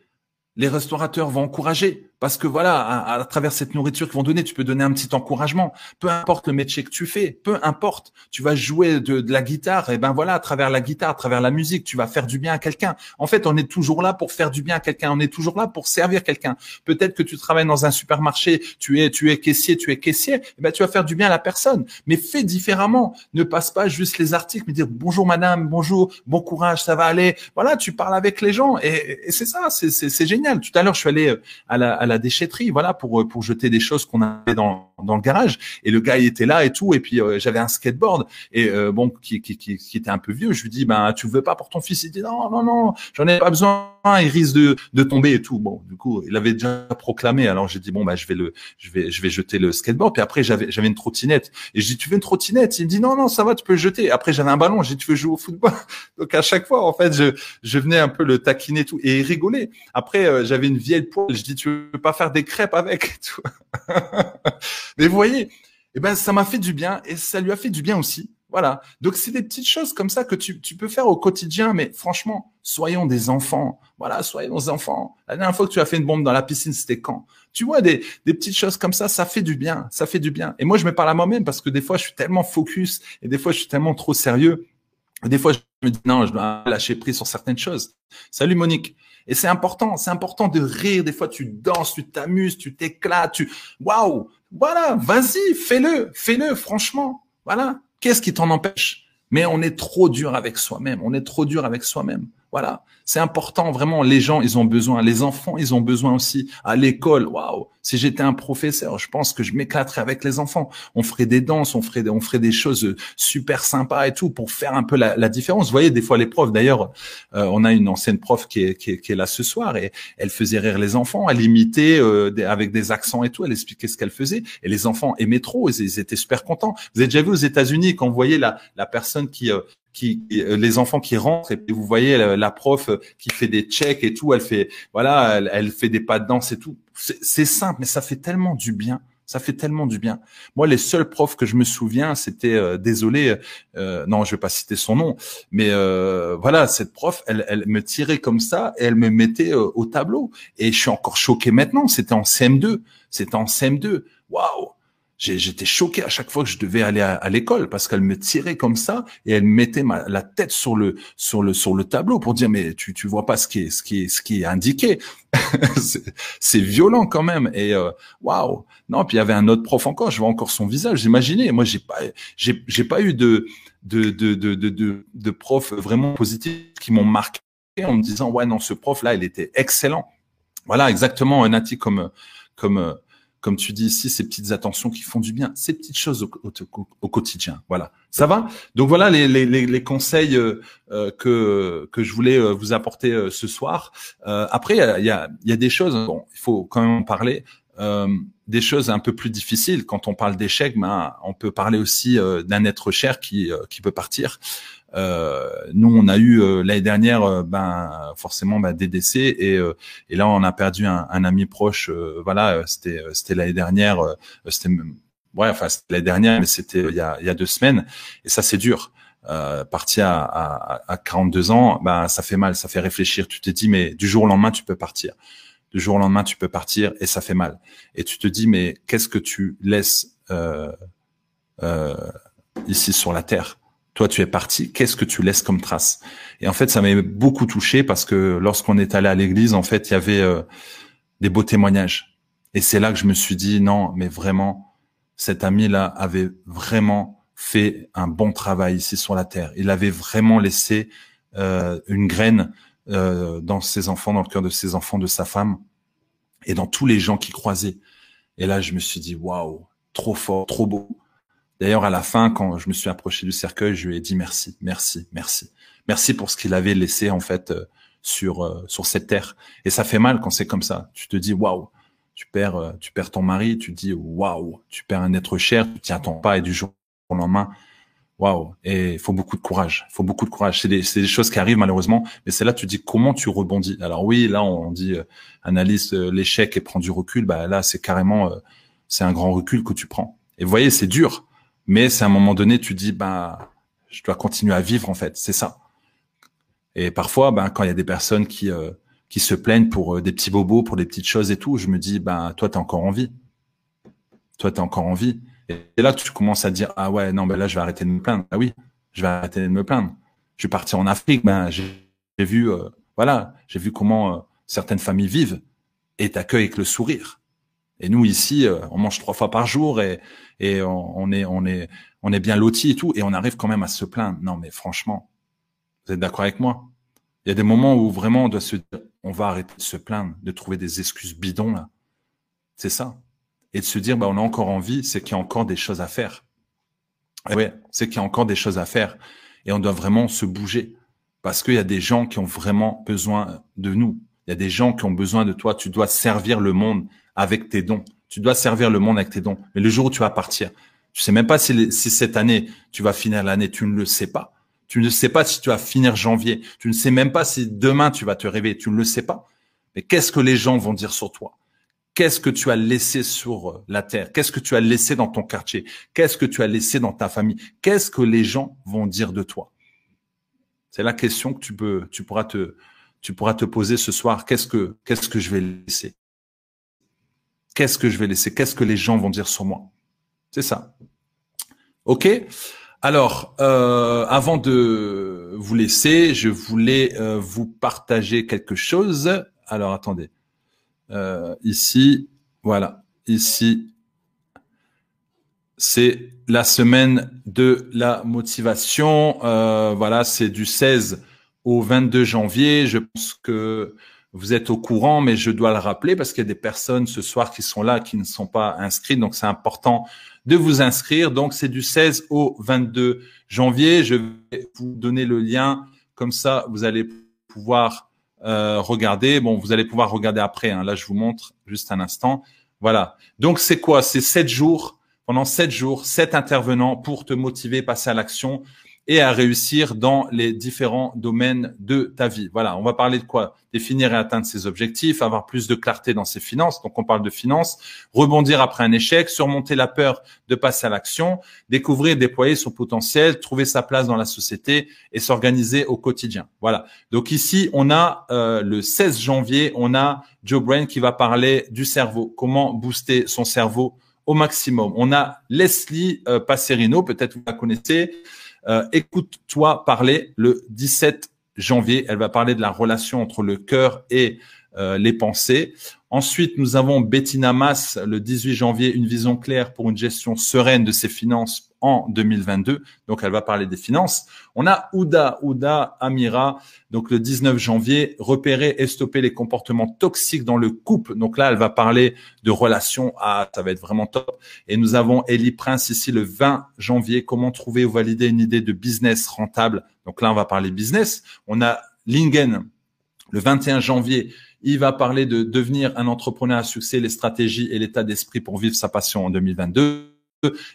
les restaurateurs vont encourager, parce que voilà, à, travers cette nourriture qu'ils vont donner, tu peux donner un petit encouragement. Peu importe le métier que tu fais, peu importe. Tu vas jouer de, de la guitare, et ben voilà, à travers la guitare, à travers la musique, tu vas faire du bien à quelqu'un. En fait, on est toujours là pour faire du bien à quelqu'un. On est toujours là pour servir quelqu'un. Peut-être que tu travailles dans un supermarché, tu es, tu es caissier, tu es caissier, et ben tu vas faire du bien à la personne. Mais fais différemment. Ne passe pas juste les articles, mais dire bonjour madame, bonjour, bon courage, ça va aller. Voilà, tu parles avec les gens, et, et c'est ça, c'est génial. Tout à l'heure, je suis allé à la à la déchetterie, voilà, pour pour jeter des choses qu'on avait dans dans le garage. Et le gars il était là et tout. Et puis j'avais un skateboard et bon qui, qui, qui qui était un peu vieux. Je lui dis ben tu veux pas pour ton fils? Il dit non non non, j'en ai pas besoin. Il risque de de tomber et tout. Bon du coup il avait déjà proclamé. Alors j'ai dit bon bah je vais le je vais je vais jeter le skateboard. Puis après j'avais j'avais une trottinette et je dis tu veux une trottinette? Il me dit non non ça va tu peux le jeter. Après j'avais un ballon. J'ai dit tu veux jouer au football? [laughs] Donc à chaque fois en fait je je venais un peu le taquiner tout et rigoler. Après euh, j'avais une vieille poêle. Je dis tu veux pas faire des crêpes avec [laughs] tout. Mais vous voyez, eh ben ça m'a fait du bien et ça lui a fait du bien aussi. Voilà. Donc c'est des petites choses comme ça que tu, tu peux faire au quotidien, mais franchement, soyons des enfants. Voilà, soyons des enfants. La dernière fois que tu as fait une bombe dans la piscine, c'était quand? Tu vois, des, des petites choses comme ça, ça fait du bien. Ça fait du bien. Et moi, je me parle à moi-même parce que des fois, je suis tellement focus et des fois, je suis tellement trop sérieux. Des fois, je me dis non, je dois lâcher prise sur certaines choses. Salut Monique. Et c'est important, c'est important de rire. Des fois, tu danses, tu t'amuses, tu t'éclates, tu, waouh, voilà, vas-y, fais-le, fais-le, franchement, voilà. Qu'est-ce qui t'en empêche? Mais on est trop dur avec soi-même. On est trop dur avec soi-même. Voilà, c'est important vraiment. Les gens, ils ont besoin. Les enfants, ils ont besoin aussi. À l'école, waouh. Si j'étais un professeur, je pense que je m'éclaterais avec les enfants. On ferait des danses, on ferait, on ferait des choses super sympas et tout pour faire un peu la, différence. Vous voyez, des fois les profs. D'ailleurs, euh, on a une ancienne prof qui est, là ce soir et elle faisait rire les enfants. Elle imitait euh, avec des accents et tout. Elle expliquait ce qu'elle faisait et les enfants aimaient trop. Ils, ils, étaient super contents. Vous avez déjà vu aux États-Unis quand vous voyez la, personne qui euh, euh, les enfants qui rentrent et vous voyez la, prof euh, qui fait des checks et tout, elle fait voilà, elle, fait des pas de danse et tout. C'est simple, mais ça fait tellement du bien. Ça fait tellement du bien. Moi, les seuls profs que je me souviens, c'était euh, désolé, non, je vais pas citer son nom, mais voilà, cette prof, elle, elle me tirait comme ça et elle me mettait au tableau. Et je suis encore choqué maintenant. C'était en CM2. C'était en CM2. Waouh J'étais choqué à chaque fois que je devais aller à, l'école parce qu'elle me tirait comme ça et elle mettait ma, la tête sur le sur le sur le tableau pour dire mais tu tu vois pas ce qui est ce qui est ce qui est indiqué. [laughs] C'est violent quand même et euh, waouh. Non puis il y avait un autre prof encore je vois encore son visage imaginez moi j'ai pas j'ai j'ai pas eu de de de de de de, vraiment positifs qui m'ont marqué en me disant ouais non ce prof là il était excellent. Voilà exactement Nati comme comme comme tu dis ici, ces petites attentions qui font du bien, ces petites choses au, quotidien. Voilà, ça va? Donc voilà les, les, les conseils euh, euh, que que je voulais euh, vous apporter ce soir. après, il y a, y a des choses. Bon, il faut quand même en parler. des choses un peu plus difficiles. Quand on parle d'échec, ben, on peut parler aussi d'un être cher qui, qui peut partir. Euh, nous, on a eu euh, l'année dernière, euh, ben forcément, ben, des décès et, et là, on a perdu un, un ami proche. voilà, c'était c'était l'année dernière. c'était ouais, enfin c'était l'année dernière, mais c'était il y a il y a deux semaines. Et ça, c'est dur. Euh, partir à, à, à 42 ans, ben ça fait mal, ça fait réfléchir. Tu te dis mais du jour au lendemain tu peux partir. Du jour au lendemain tu peux partir et ça fait mal. Et tu te dis mais qu'est-ce que tu laisses euh, euh, ici sur la terre? Toi, tu es parti. Qu'est-ce que tu laisses comme trace? Et en fait, ça m'a beaucoup touché parce que lorsqu'on est allé à l'église, en fait, il y avait euh, des beaux témoignages. Et c'est là que je me suis dit non, mais vraiment, cet ami-là avait vraiment fait un bon travail ici sur la terre. Il avait vraiment laissé euh, une graine euh, dans ses enfants, dans le cœur de ses enfants, de sa femme, et dans tous les gens qui croisaient. Et là, je me suis dit waouh, trop fort, trop beau. D'ailleurs, à la fin, quand je me suis approché du cercueil, je lui ai dit merci, merci, merci, merci pour ce qu'il avait laissé en fait euh, sur euh, sur cette terre. Et ça fait mal quand c'est comme ça. Tu te dis waouh, tu perds euh, tu perds ton mari, tu dis waouh, tu perds un être cher, tu t'y attends pas et du jour au lendemain, waouh. Et il faut beaucoup de courage. Il faut beaucoup de courage. C'est des des choses qui arrivent malheureusement, mais c'est là tu dis comment tu rebondis? Alors oui, là on dit analyse l'échec et prends du recul. Bah là c'est carrément c'est un grand recul que tu prends. Et vous voyez, c'est dur mais c'est à un moment donné, tu dis, bah, je dois continuer à vivre en fait, c'est ça. Et parfois, ben, quand il y a des personnes qui euh, qui se plaignent pour euh, des petits bobos, pour des petites choses et tout, je me dis, ben, toi, t'es encore en vie. Toi, t'es encore en vie. Et là, tu commences à dire, ah ouais, non, ben là, je vais arrêter de me plaindre. Ah oui, je vais arrêter de me plaindre. Je suis parti en Afrique, ben, j'ai vu, euh, voilà, j'ai vu comment certaines familles vivent et t'accueillent avec le sourire. Et nous ici, on mange trois fois par jour et et on, est bien loti et tout, et on arrive quand même à se plaindre. Non, mais franchement, vous êtes d'accord avec moi? Il y a des moments où vraiment on doit se dire, on va arrêter de se plaindre, de trouver des excuses bidons là. C'est ça. Et de se dire, bah, on a encore envie, c'est qu'il y a encore des choses à faire. Ouais, c'est qu'il y a encore des choses à faire. Et on doit vraiment se bouger. Parce qu'il y a des gens qui ont vraiment besoin de nous. Il y a des gens qui ont besoin de toi. Tu dois servir le monde avec tes dons. Tu dois servir le monde avec tes dons. Mais le jour où tu vas partir, tu sais même pas si, si cette année, tu vas finir l'année. Tu ne le sais pas. Tu ne sais pas si tu vas finir janvier. Tu ne sais même pas si demain tu vas te réveiller. Tu ne le sais pas. Mais qu'est-ce que les gens vont dire sur toi? Qu'est-ce que tu as laissé sur euh, la terre? Qu'est-ce que tu as laissé dans ton quartier? Qu'est-ce que tu as laissé dans ta famille? Qu'est-ce que les gens vont dire de toi? C'est la question que tu peux, tu pourras te, tu pourras te poser ce soir. Qu'est-ce que, qu'est-ce que je vais laisser? Qu'est-ce que je vais laisser? Qu'est-ce que les gens vont dire sur moi? C'est ça. Ok? Alors, euh, avant de vous laisser, je voulais euh, vous partager quelque chose. Alors, attendez. Euh, ici, voilà, ici, c'est la semaine de la motivation. Euh, voilà, c'est du 16 au 22 janvier. Je pense que vous êtes au courant, mais je dois le rappeler parce qu'il y a des personnes ce soir qui sont là, qui ne sont pas inscrites. Donc, c'est important de vous inscrire. Donc, c'est du 16 au 22 janvier. Je vais vous donner le lien. Comme ça, vous allez pouvoir euh, regardez. Bon, vous allez pouvoir regarder après. Hein. Là, je vous montre juste un instant. Voilà. Donc, c'est quoi? C'est sept jours. Pendant sept jours, sept intervenants pour te motiver, passer à l'action et à réussir dans les différents domaines de ta vie. Voilà, on va parler de quoi? Définir et atteindre ses objectifs, avoir plus de clarté dans ses finances. Donc on parle de finances, rebondir après un échec, surmonter la peur de passer à l'action, découvrir et déployer son potentiel, trouver sa place dans la société et s'organiser au quotidien. Voilà. Donc ici, on a euh, le 16 janvier, on a Joe Brain qui va parler du cerveau, comment booster son cerveau au maximum? On a Leslie euh, Passerino, peut-être vous la connaissez, euh, écoute-toi parler le 17 janvier. Elle va parler de la relation entre le cœur et euh, les pensées. Ensuite, nous avons Bettina Mass le 18 janvier, une vision claire pour une gestion sereine de ses finances en 2022. Donc, elle va parler des finances. On a Ouda, Ouda Amira, donc le 19 janvier, repérer et stopper les comportements toxiques dans le couple. Donc là, elle va parler de relations. Ah, ça va être vraiment top. Et nous avons Ellie Prince ici le 20 janvier, comment trouver ou valider une idée de business rentable? Donc là, on va parler business. On a Lingen le 21 janvier, il va parler de devenir un entrepreneur à succès, les stratégies et l'état d'esprit pour vivre sa passion en 2022.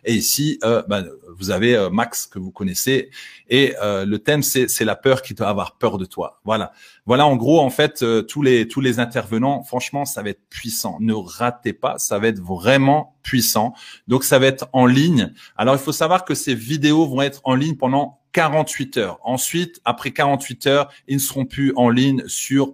Et ici, euh, bah, vous avez euh, Max que vous connaissez. Et euh, le thème, c'est la peur qui doit avoir peur de toi. Voilà. Voilà en gros, en fait, tous les tous les intervenants, franchement, ça va être puissant. Ne ratez pas, ça va être vraiment puissant. Donc, ça va être en ligne. Alors, il faut savoir que ces vidéos vont être en ligne pendant 48 heures. Ensuite, après 48 heures, ils ne seront plus en ligne sur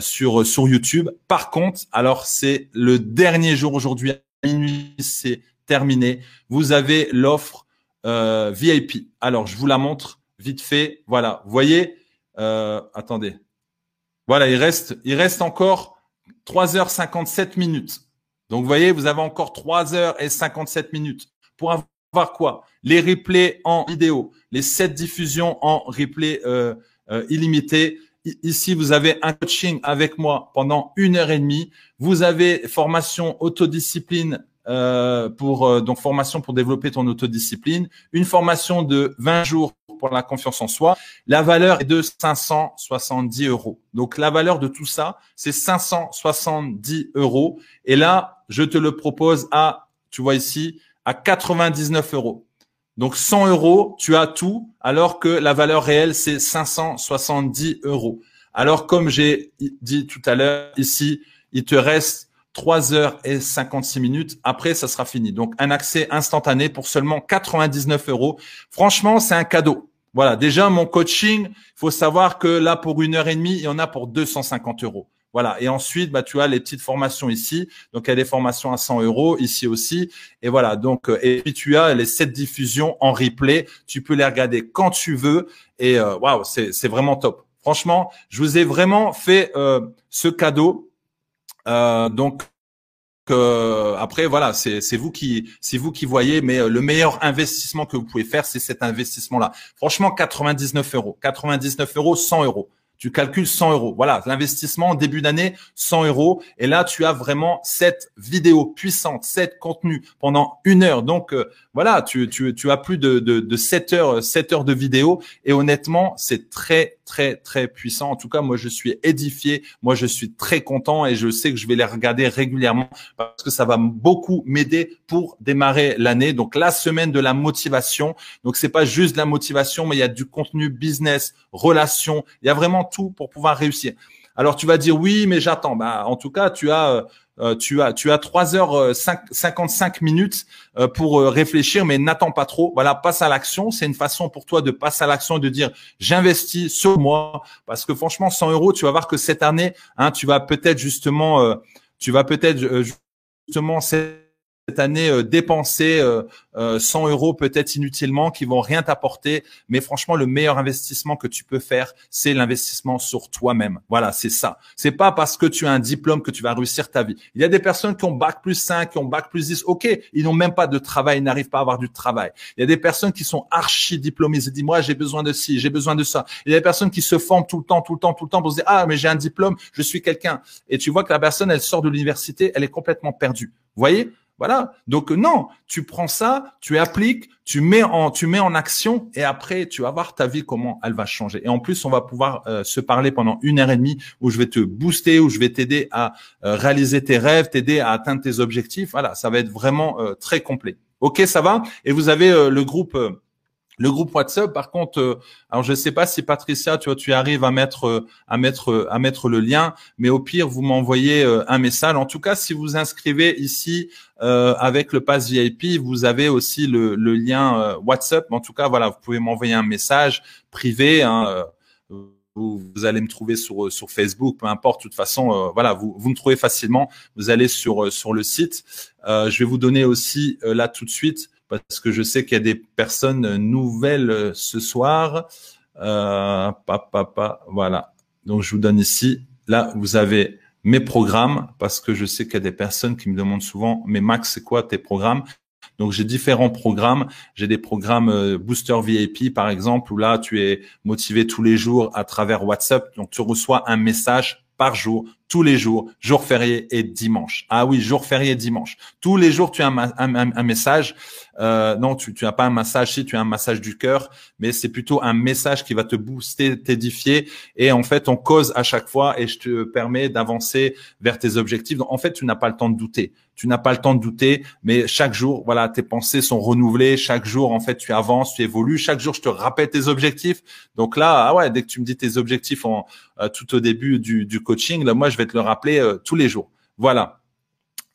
sur YouTube. Par contre, alors c'est le dernier jour aujourd'hui à minuit, c'est terminé. Vous avez l'offre euh, VIP. Alors, je vous la montre vite fait. Voilà, vous voyez, euh, attendez. Voilà, il reste, il reste encore 3h57 minutes. Donc, vous voyez, vous avez encore 3h57 minutes pour avoir quoi? Les replays en vidéo, les 7 diffusions en replay euh, euh, illimité. Ici, vous avez un coaching avec moi pendant une heure et demie. Vous avez formation autodiscipline euh, pour euh, donc formation pour développer ton autodiscipline, une formation de 20 jours pour la confiance en soi. La valeur est de 570 euros. Donc la valeur de tout ça, c'est 570 euros. Et là, je te le propose à, tu vois ici, à 99 euros. Donc 100 euros, tu as tout, alors que la valeur réelle, c'est 570 euros. Alors comme j'ai dit tout à l'heure ici, il te reste 3 heures et 56 minutes. Après, ça sera fini. Donc, un accès instantané pour seulement 99 euros. Franchement, c'est un cadeau. Voilà. Déjà, mon coaching, il faut savoir que là, pour une heure et demie, il y en a pour 250 euros. Voilà. Et ensuite, bah, tu as les petites formations ici. Donc, il y a des formations à 100 euros ici aussi. Et voilà. Donc, euh, et puis tu as les sept diffusions en replay. Tu peux les regarder quand tu veux. Et euh, waouh, c'est vraiment top. Franchement, je vous ai vraiment fait euh, ce cadeau euh, donc euh, après voilà, c'est vous qui c'est vous qui voyez, mais euh, le meilleur investissement que vous pouvez faire, c'est cet investissement-là. Franchement, 99 euros, 99 euros, 100 euros. Tu calcules 100 euros. Voilà, l'investissement début d'année, 100 euros. Et là, tu as vraiment cette vidéo puissante, cette contenu pendant une heure. Donc, voilà, tu, tu, tu as plus de, de, de 7 heures, 7 heures de vidéo. Et honnêtement, c'est très, très, très puissant. En tout cas, moi, je suis édifié. Moi, je suis très content et je sais que je vais les regarder régulièrement parce que ça va beaucoup m'aider pour démarrer l'année. Donc, la semaine de la motivation. Donc, c'est pas juste de la motivation, mais il y a du contenu business, relation. Il y a vraiment tout pour pouvoir réussir. Alors tu vas dire oui, mais j'attends. Bah, en tout cas, tu as euh, tu as tu as 3 heures 55 euh, minutes euh, pour réfléchir, mais n'attends pas trop. Voilà, passe à l'action. C'est une façon pour toi de passer à l'action et de dire j'investis sur moi parce que franchement 100 euros, tu vas voir que cette année, hein, tu vas peut-être justement, tu vas peut-être justement année euh, dépenser 100 euh, euh, euros peut-être inutilement qui vont rien t'apporter. Mais franchement, le meilleur investissement que tu peux faire, c'est l'investissement sur toi-même. Voilà, c'est ça. C'est pas parce que tu as un diplôme que tu vas réussir ta vie. Il y a des personnes qui ont bac plus 5, qui ont bac plus 10. OK, ils n'ont même pas de travail, ils n'arrivent pas à avoir du travail. Il y a des personnes qui sont archi diplômées. Ils se disent, moi, j'ai besoin de ci, j'ai besoin de ça. Il y a des personnes qui se forment tout le temps, tout le temps, tout le temps pour se dire, ah, mais j'ai un diplôme, je suis quelqu'un. Et tu vois que la personne, elle sort de l'université, elle est complètement perdue. Vous voyez? Voilà. Donc non, tu prends ça, tu appliques, tu mets en tu mets en action et après tu vas voir ta vie comment elle va changer. Et en plus, on va pouvoir euh, se parler pendant une heure et demie où je vais te booster, où je vais t'aider à euh, réaliser tes rêves, t'aider à atteindre tes objectifs. Voilà, ça va être vraiment euh, très complet. Ok, ça va? Et vous avez le groupe le groupe WhatsApp, par contre, euh, alors je ne sais pas si Patricia, tu arrives à mettre euh, à mettre euh, à mettre le lien, mais au pire, vous m'envoyez un message. En tout cas, si vous inscrivez ici avec le pass VIP, vous avez aussi le, le lien WhatsApp. En tout cas, voilà, vous pouvez m'envoyer un message privé. Hein, vous, vous, allez me trouver sur sur Facebook, peu importe. De toute façon, voilà, vous vous me trouvez facilement. Vous allez sur sur le site. je vais vous donner aussi là tout de suite parce que je sais qu'il y a des personnes nouvelles euh, ce soir. Euh, papa, voilà. Donc je vous donne ici. Là, vous avez mes programmes parce que je sais qu'il y a des personnes qui me demandent souvent, mais Max, c'est quoi tes programmes? Donc j'ai différents programmes. J'ai des programmes euh, Booster VIP par exemple où là tu es motivé tous les jours à travers WhatsApp. Donc tu reçois un message par jour, tous les jours, jour férié et dimanche. Ah oui, jour férié et dimanche. Tous les jours, tu as un, message. Euh, non, tu n'as pas un massage, si tu as un massage du cœur, mais c'est plutôt un message qui va te booster, t'édifier. Et en fait, on cause à chaque fois et je te permets d'avancer vers tes objectifs. Donc, en fait, tu n'as pas le temps de douter tu n'as pas le temps de douter, mais chaque jour, voilà, tes pensées sont renouvelées. Chaque jour, en fait, tu avances, tu évolues. Chaque jour, je te rappelle tes objectifs. Donc là, ah ouais, dès que tu me dis tes objectifs euh, tout au début du, coaching, là, moi, vais te le rappeler euh, tous les jours. Voilà.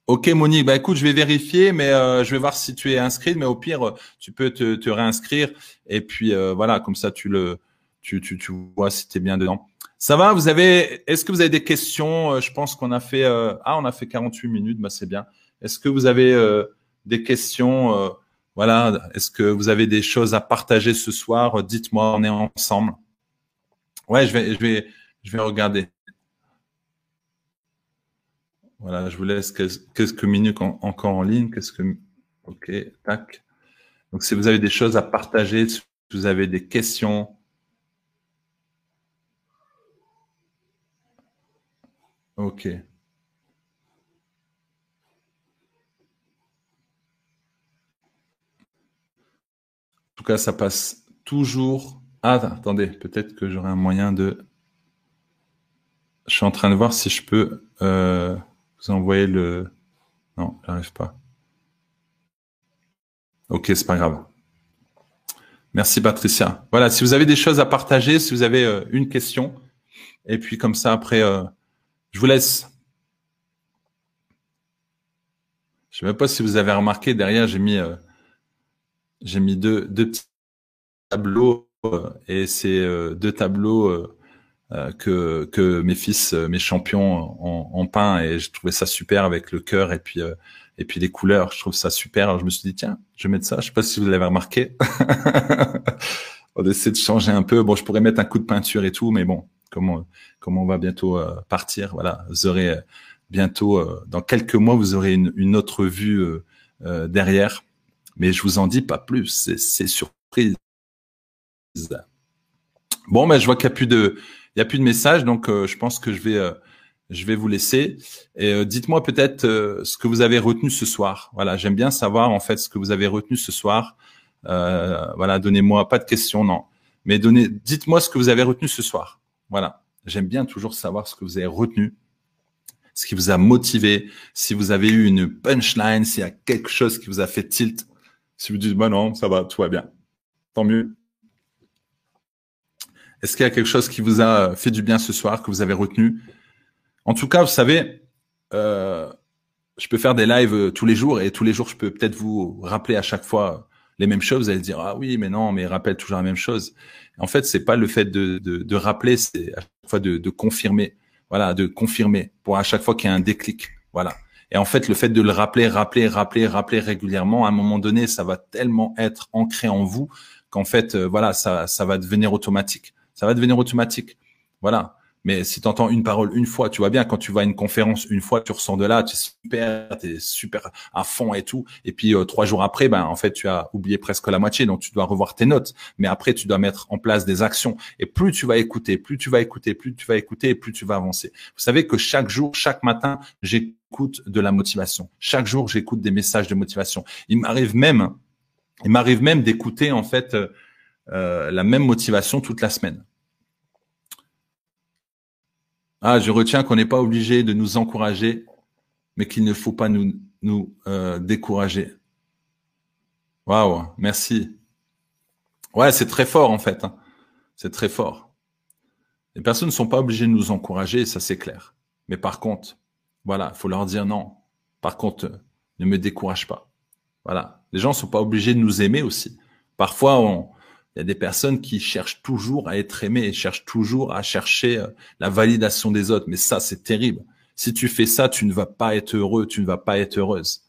Ok Monique, bah écoute, je vais vérifier, mais euh, je vais voir si tu es inscrit, mais au pire, tu peux te, réinscrire et puis voilà, comme ça tu le, tu, tu, vois si tu es bien dedans. Ça va Vous avez Est-ce que vous avez des questions? Euh, Je pense qu'on a fait euh, ah on a fait 48 minutes, bah c'est bien. Est-ce que vous avez euh, des questions? Voilà. Est-ce que vous avez des choses à partager ce soir? Dites-moi, on est ensemble. Ouais, je vais je vais je vais regarder. Voilà, je vous laisse quelques minutes encore en ligne. Qu'est-ce que Ok, tac. Donc si vous avez des choses à partager, si vous avez des questions, Ok. En tout cas, ça passe toujours. Ah, attendez, peut-être que j'aurai un moyen de. Je suis en train de voir si je peux euh, vous envoyer le. Non, j'arrive pas. Ok, c'est pas grave. Merci Patricia. Voilà, si vous avez des choses à partager, si vous avez euh, une question, et puis comme ça après. Euh, je vous laisse. Je ne sais même pas si vous avez remarqué, derrière, j'ai mis, euh, j'ai mis deux, deux petits tableaux et euh, deux tableaux que, que mes fils, mes champions ont, peint et je trouvais ça super avec le cœur et puis, et puis les couleurs. Je trouve ça super. Alors je me suis dit, tiens, je vais mettre ça. Je sais pas si vous l'avez remarqué. [laughs] on essaie de changer un peu. Bon, je pourrais mettre un coup de peinture et tout, mais bon, comment comment on va bientôt euh, partir. Voilà, vous aurez euh, bientôt, euh, dans quelques mois, vous aurez une, autre vue derrière. Mais je vous en dis pas plus, c'est surprise. Bon, ben je vois qu'il n'y a plus de Il n'y a plus de messages, donc je pense que je vais je vais vous laisser. Et dites-moi peut-être ce que vous avez retenu ce soir. Voilà, j'aime bien savoir en fait ce que vous avez retenu ce soir. voilà, donnez-moi pas de questions, non, mais donnez, dites-moi ce que vous avez retenu ce soir. Voilà, j'aime bien toujours savoir ce que vous avez retenu ce qui vous a motivé, si vous avez eu une punchline, s'il y a quelque chose qui vous a fait tilt, si vous dites, bah non, ça va, tout va bien. Tant mieux. Est-ce qu'il y a quelque chose qui vous a fait du bien ce soir, que vous avez retenu? En tout cas, vous savez, euh, je peux faire des lives euh, tous les jours et tous les jours, je peux peut-être vous rappeler à chaque fois les mêmes choses. Vous allez dire, ah oui, mais non, mais rappelle toujours la même chose. En fait, c'est pas le fait de, de, rappeler, c'est à chaque fois de, de confirmer voilà, de confirmer pour à chaque fois qu'il y a un déclic. Voilà. Et en fait, le fait de le rappeler, rappeler, rappeler, rappeler régulièrement, à un moment donné, ça va tellement être ancré en vous qu'en fait, euh, voilà, ça, ça va devenir automatique. Ça va devenir automatique. Voilà. Mais si tu entends une parole une fois, tu vois bien, quand tu vas à une conférence une fois, tu ressens de là, tu es super, tu es super à fond et tout. Et puis euh, trois jours après, ben en fait, tu as oublié presque la moitié, donc tu dois revoir tes notes. Mais après, tu dois mettre en place des actions. Et plus tu vas écouter, plus tu vas écouter, plus tu vas écouter, et plus tu vas avancer. Vous savez que chaque jour, chaque matin, j'écoute de la motivation. Chaque jour, j'écoute des messages de motivation. Il m'arrive même, il m'arrive même d'écouter en fait euh, euh la même motivation toute la semaine. Ah, je retiens qu'on n'est pas obligé de nous encourager, mais qu'il ne faut pas nous, nous euh, décourager. Waouh, merci. Ouais, c'est très fort en fait. Hein. C'est très fort. Les personnes ne sont pas obligées de nous encourager, ça c'est clair. Mais par contre, voilà, il faut leur dire non. Par contre, ne me décourage pas. Voilà. Les gens ne sont pas obligés de nous aimer aussi. Parfois, on, il y a des personnes qui cherchent toujours à être aimées, cherchent toujours à chercher euh, la validation des autres. Mais ça, c'est terrible. Si tu fais ça, tu ne vas pas être heureux, tu ne vas pas être heureuse.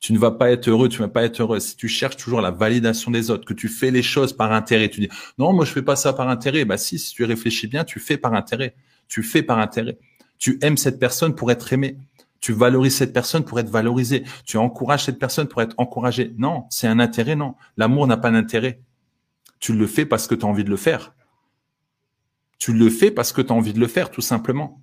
Tu ne vas pas être heureux, tu ne vas pas être heureuse. Si tu cherches toujours la validation des autres, que tu fais les choses par intérêt, tu dis non, moi je fais pas ça par intérêt. Bah si, si tu réfléchis bien, tu fais par intérêt. Tu fais par intérêt. Tu aimes cette personne pour être aimé. Tu valorises cette personne pour être valorisé. Tu encourages cette personne pour être encouragé. Non, c'est un intérêt, non. L'amour n'a pas d'intérêt. Tu le fais parce que tu as envie de le faire. Tu le fais parce que tu as envie de le faire, tout simplement.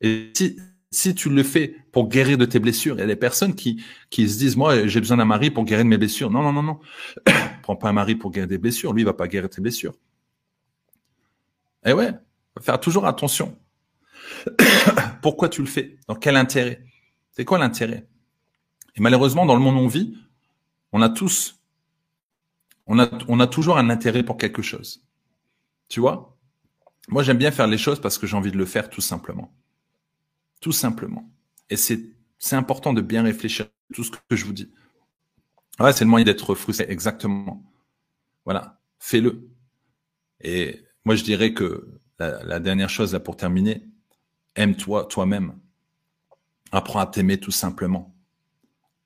Et si, si tu le fais pour guérir de tes blessures, il y a des personnes qui, qui se disent, moi, j'ai besoin d'un mari pour guérir de mes blessures. Non, non, non, non. [coughs] Prends pas un mari pour guérir des blessures. Lui, il va pas guérir tes blessures. Eh ouais, faire toujours attention. [coughs] Pourquoi tu le fais? Dans quel intérêt? C'est quoi l'intérêt? Et malheureusement, dans le monde où on vit, on a tous on a, on a toujours un intérêt pour quelque chose. Tu vois? Moi, j'aime bien faire les choses parce que j'ai envie de le faire tout simplement. Tout simplement. Et c'est, c'est important de bien réfléchir à tout ce que je vous dis. Ouais, c'est le moyen d'être frustré. Exactement. Voilà. Fais-le. Et moi, je dirais que la, la dernière chose là pour terminer, aime-toi toi-même. Apprends à t'aimer tout simplement.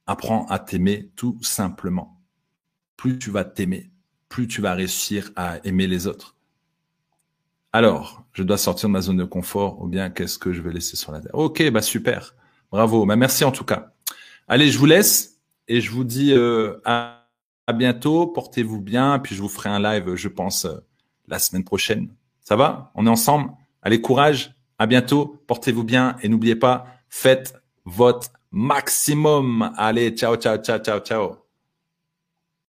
Apprends à t'aimer tout simplement plus tu vas t'aimer, plus tu vas réussir à aimer les autres. Alors, je dois sortir de ma zone de confort ou bien qu'est-ce que je vais laisser sur la terre? Ok, bah super, bravo, bah merci en tout cas. Allez, je vous laisse et je vous dis euh, à, bientôt, portez-vous bien, puis je vous ferai un live, je pense, euh, la semaine prochaine. Ça va? On est ensemble? Allez, courage, à bientôt, portez-vous bien et n'oubliez pas, faites votre maximum. Allez, ciao, ciao, ciao, ciao, ciao.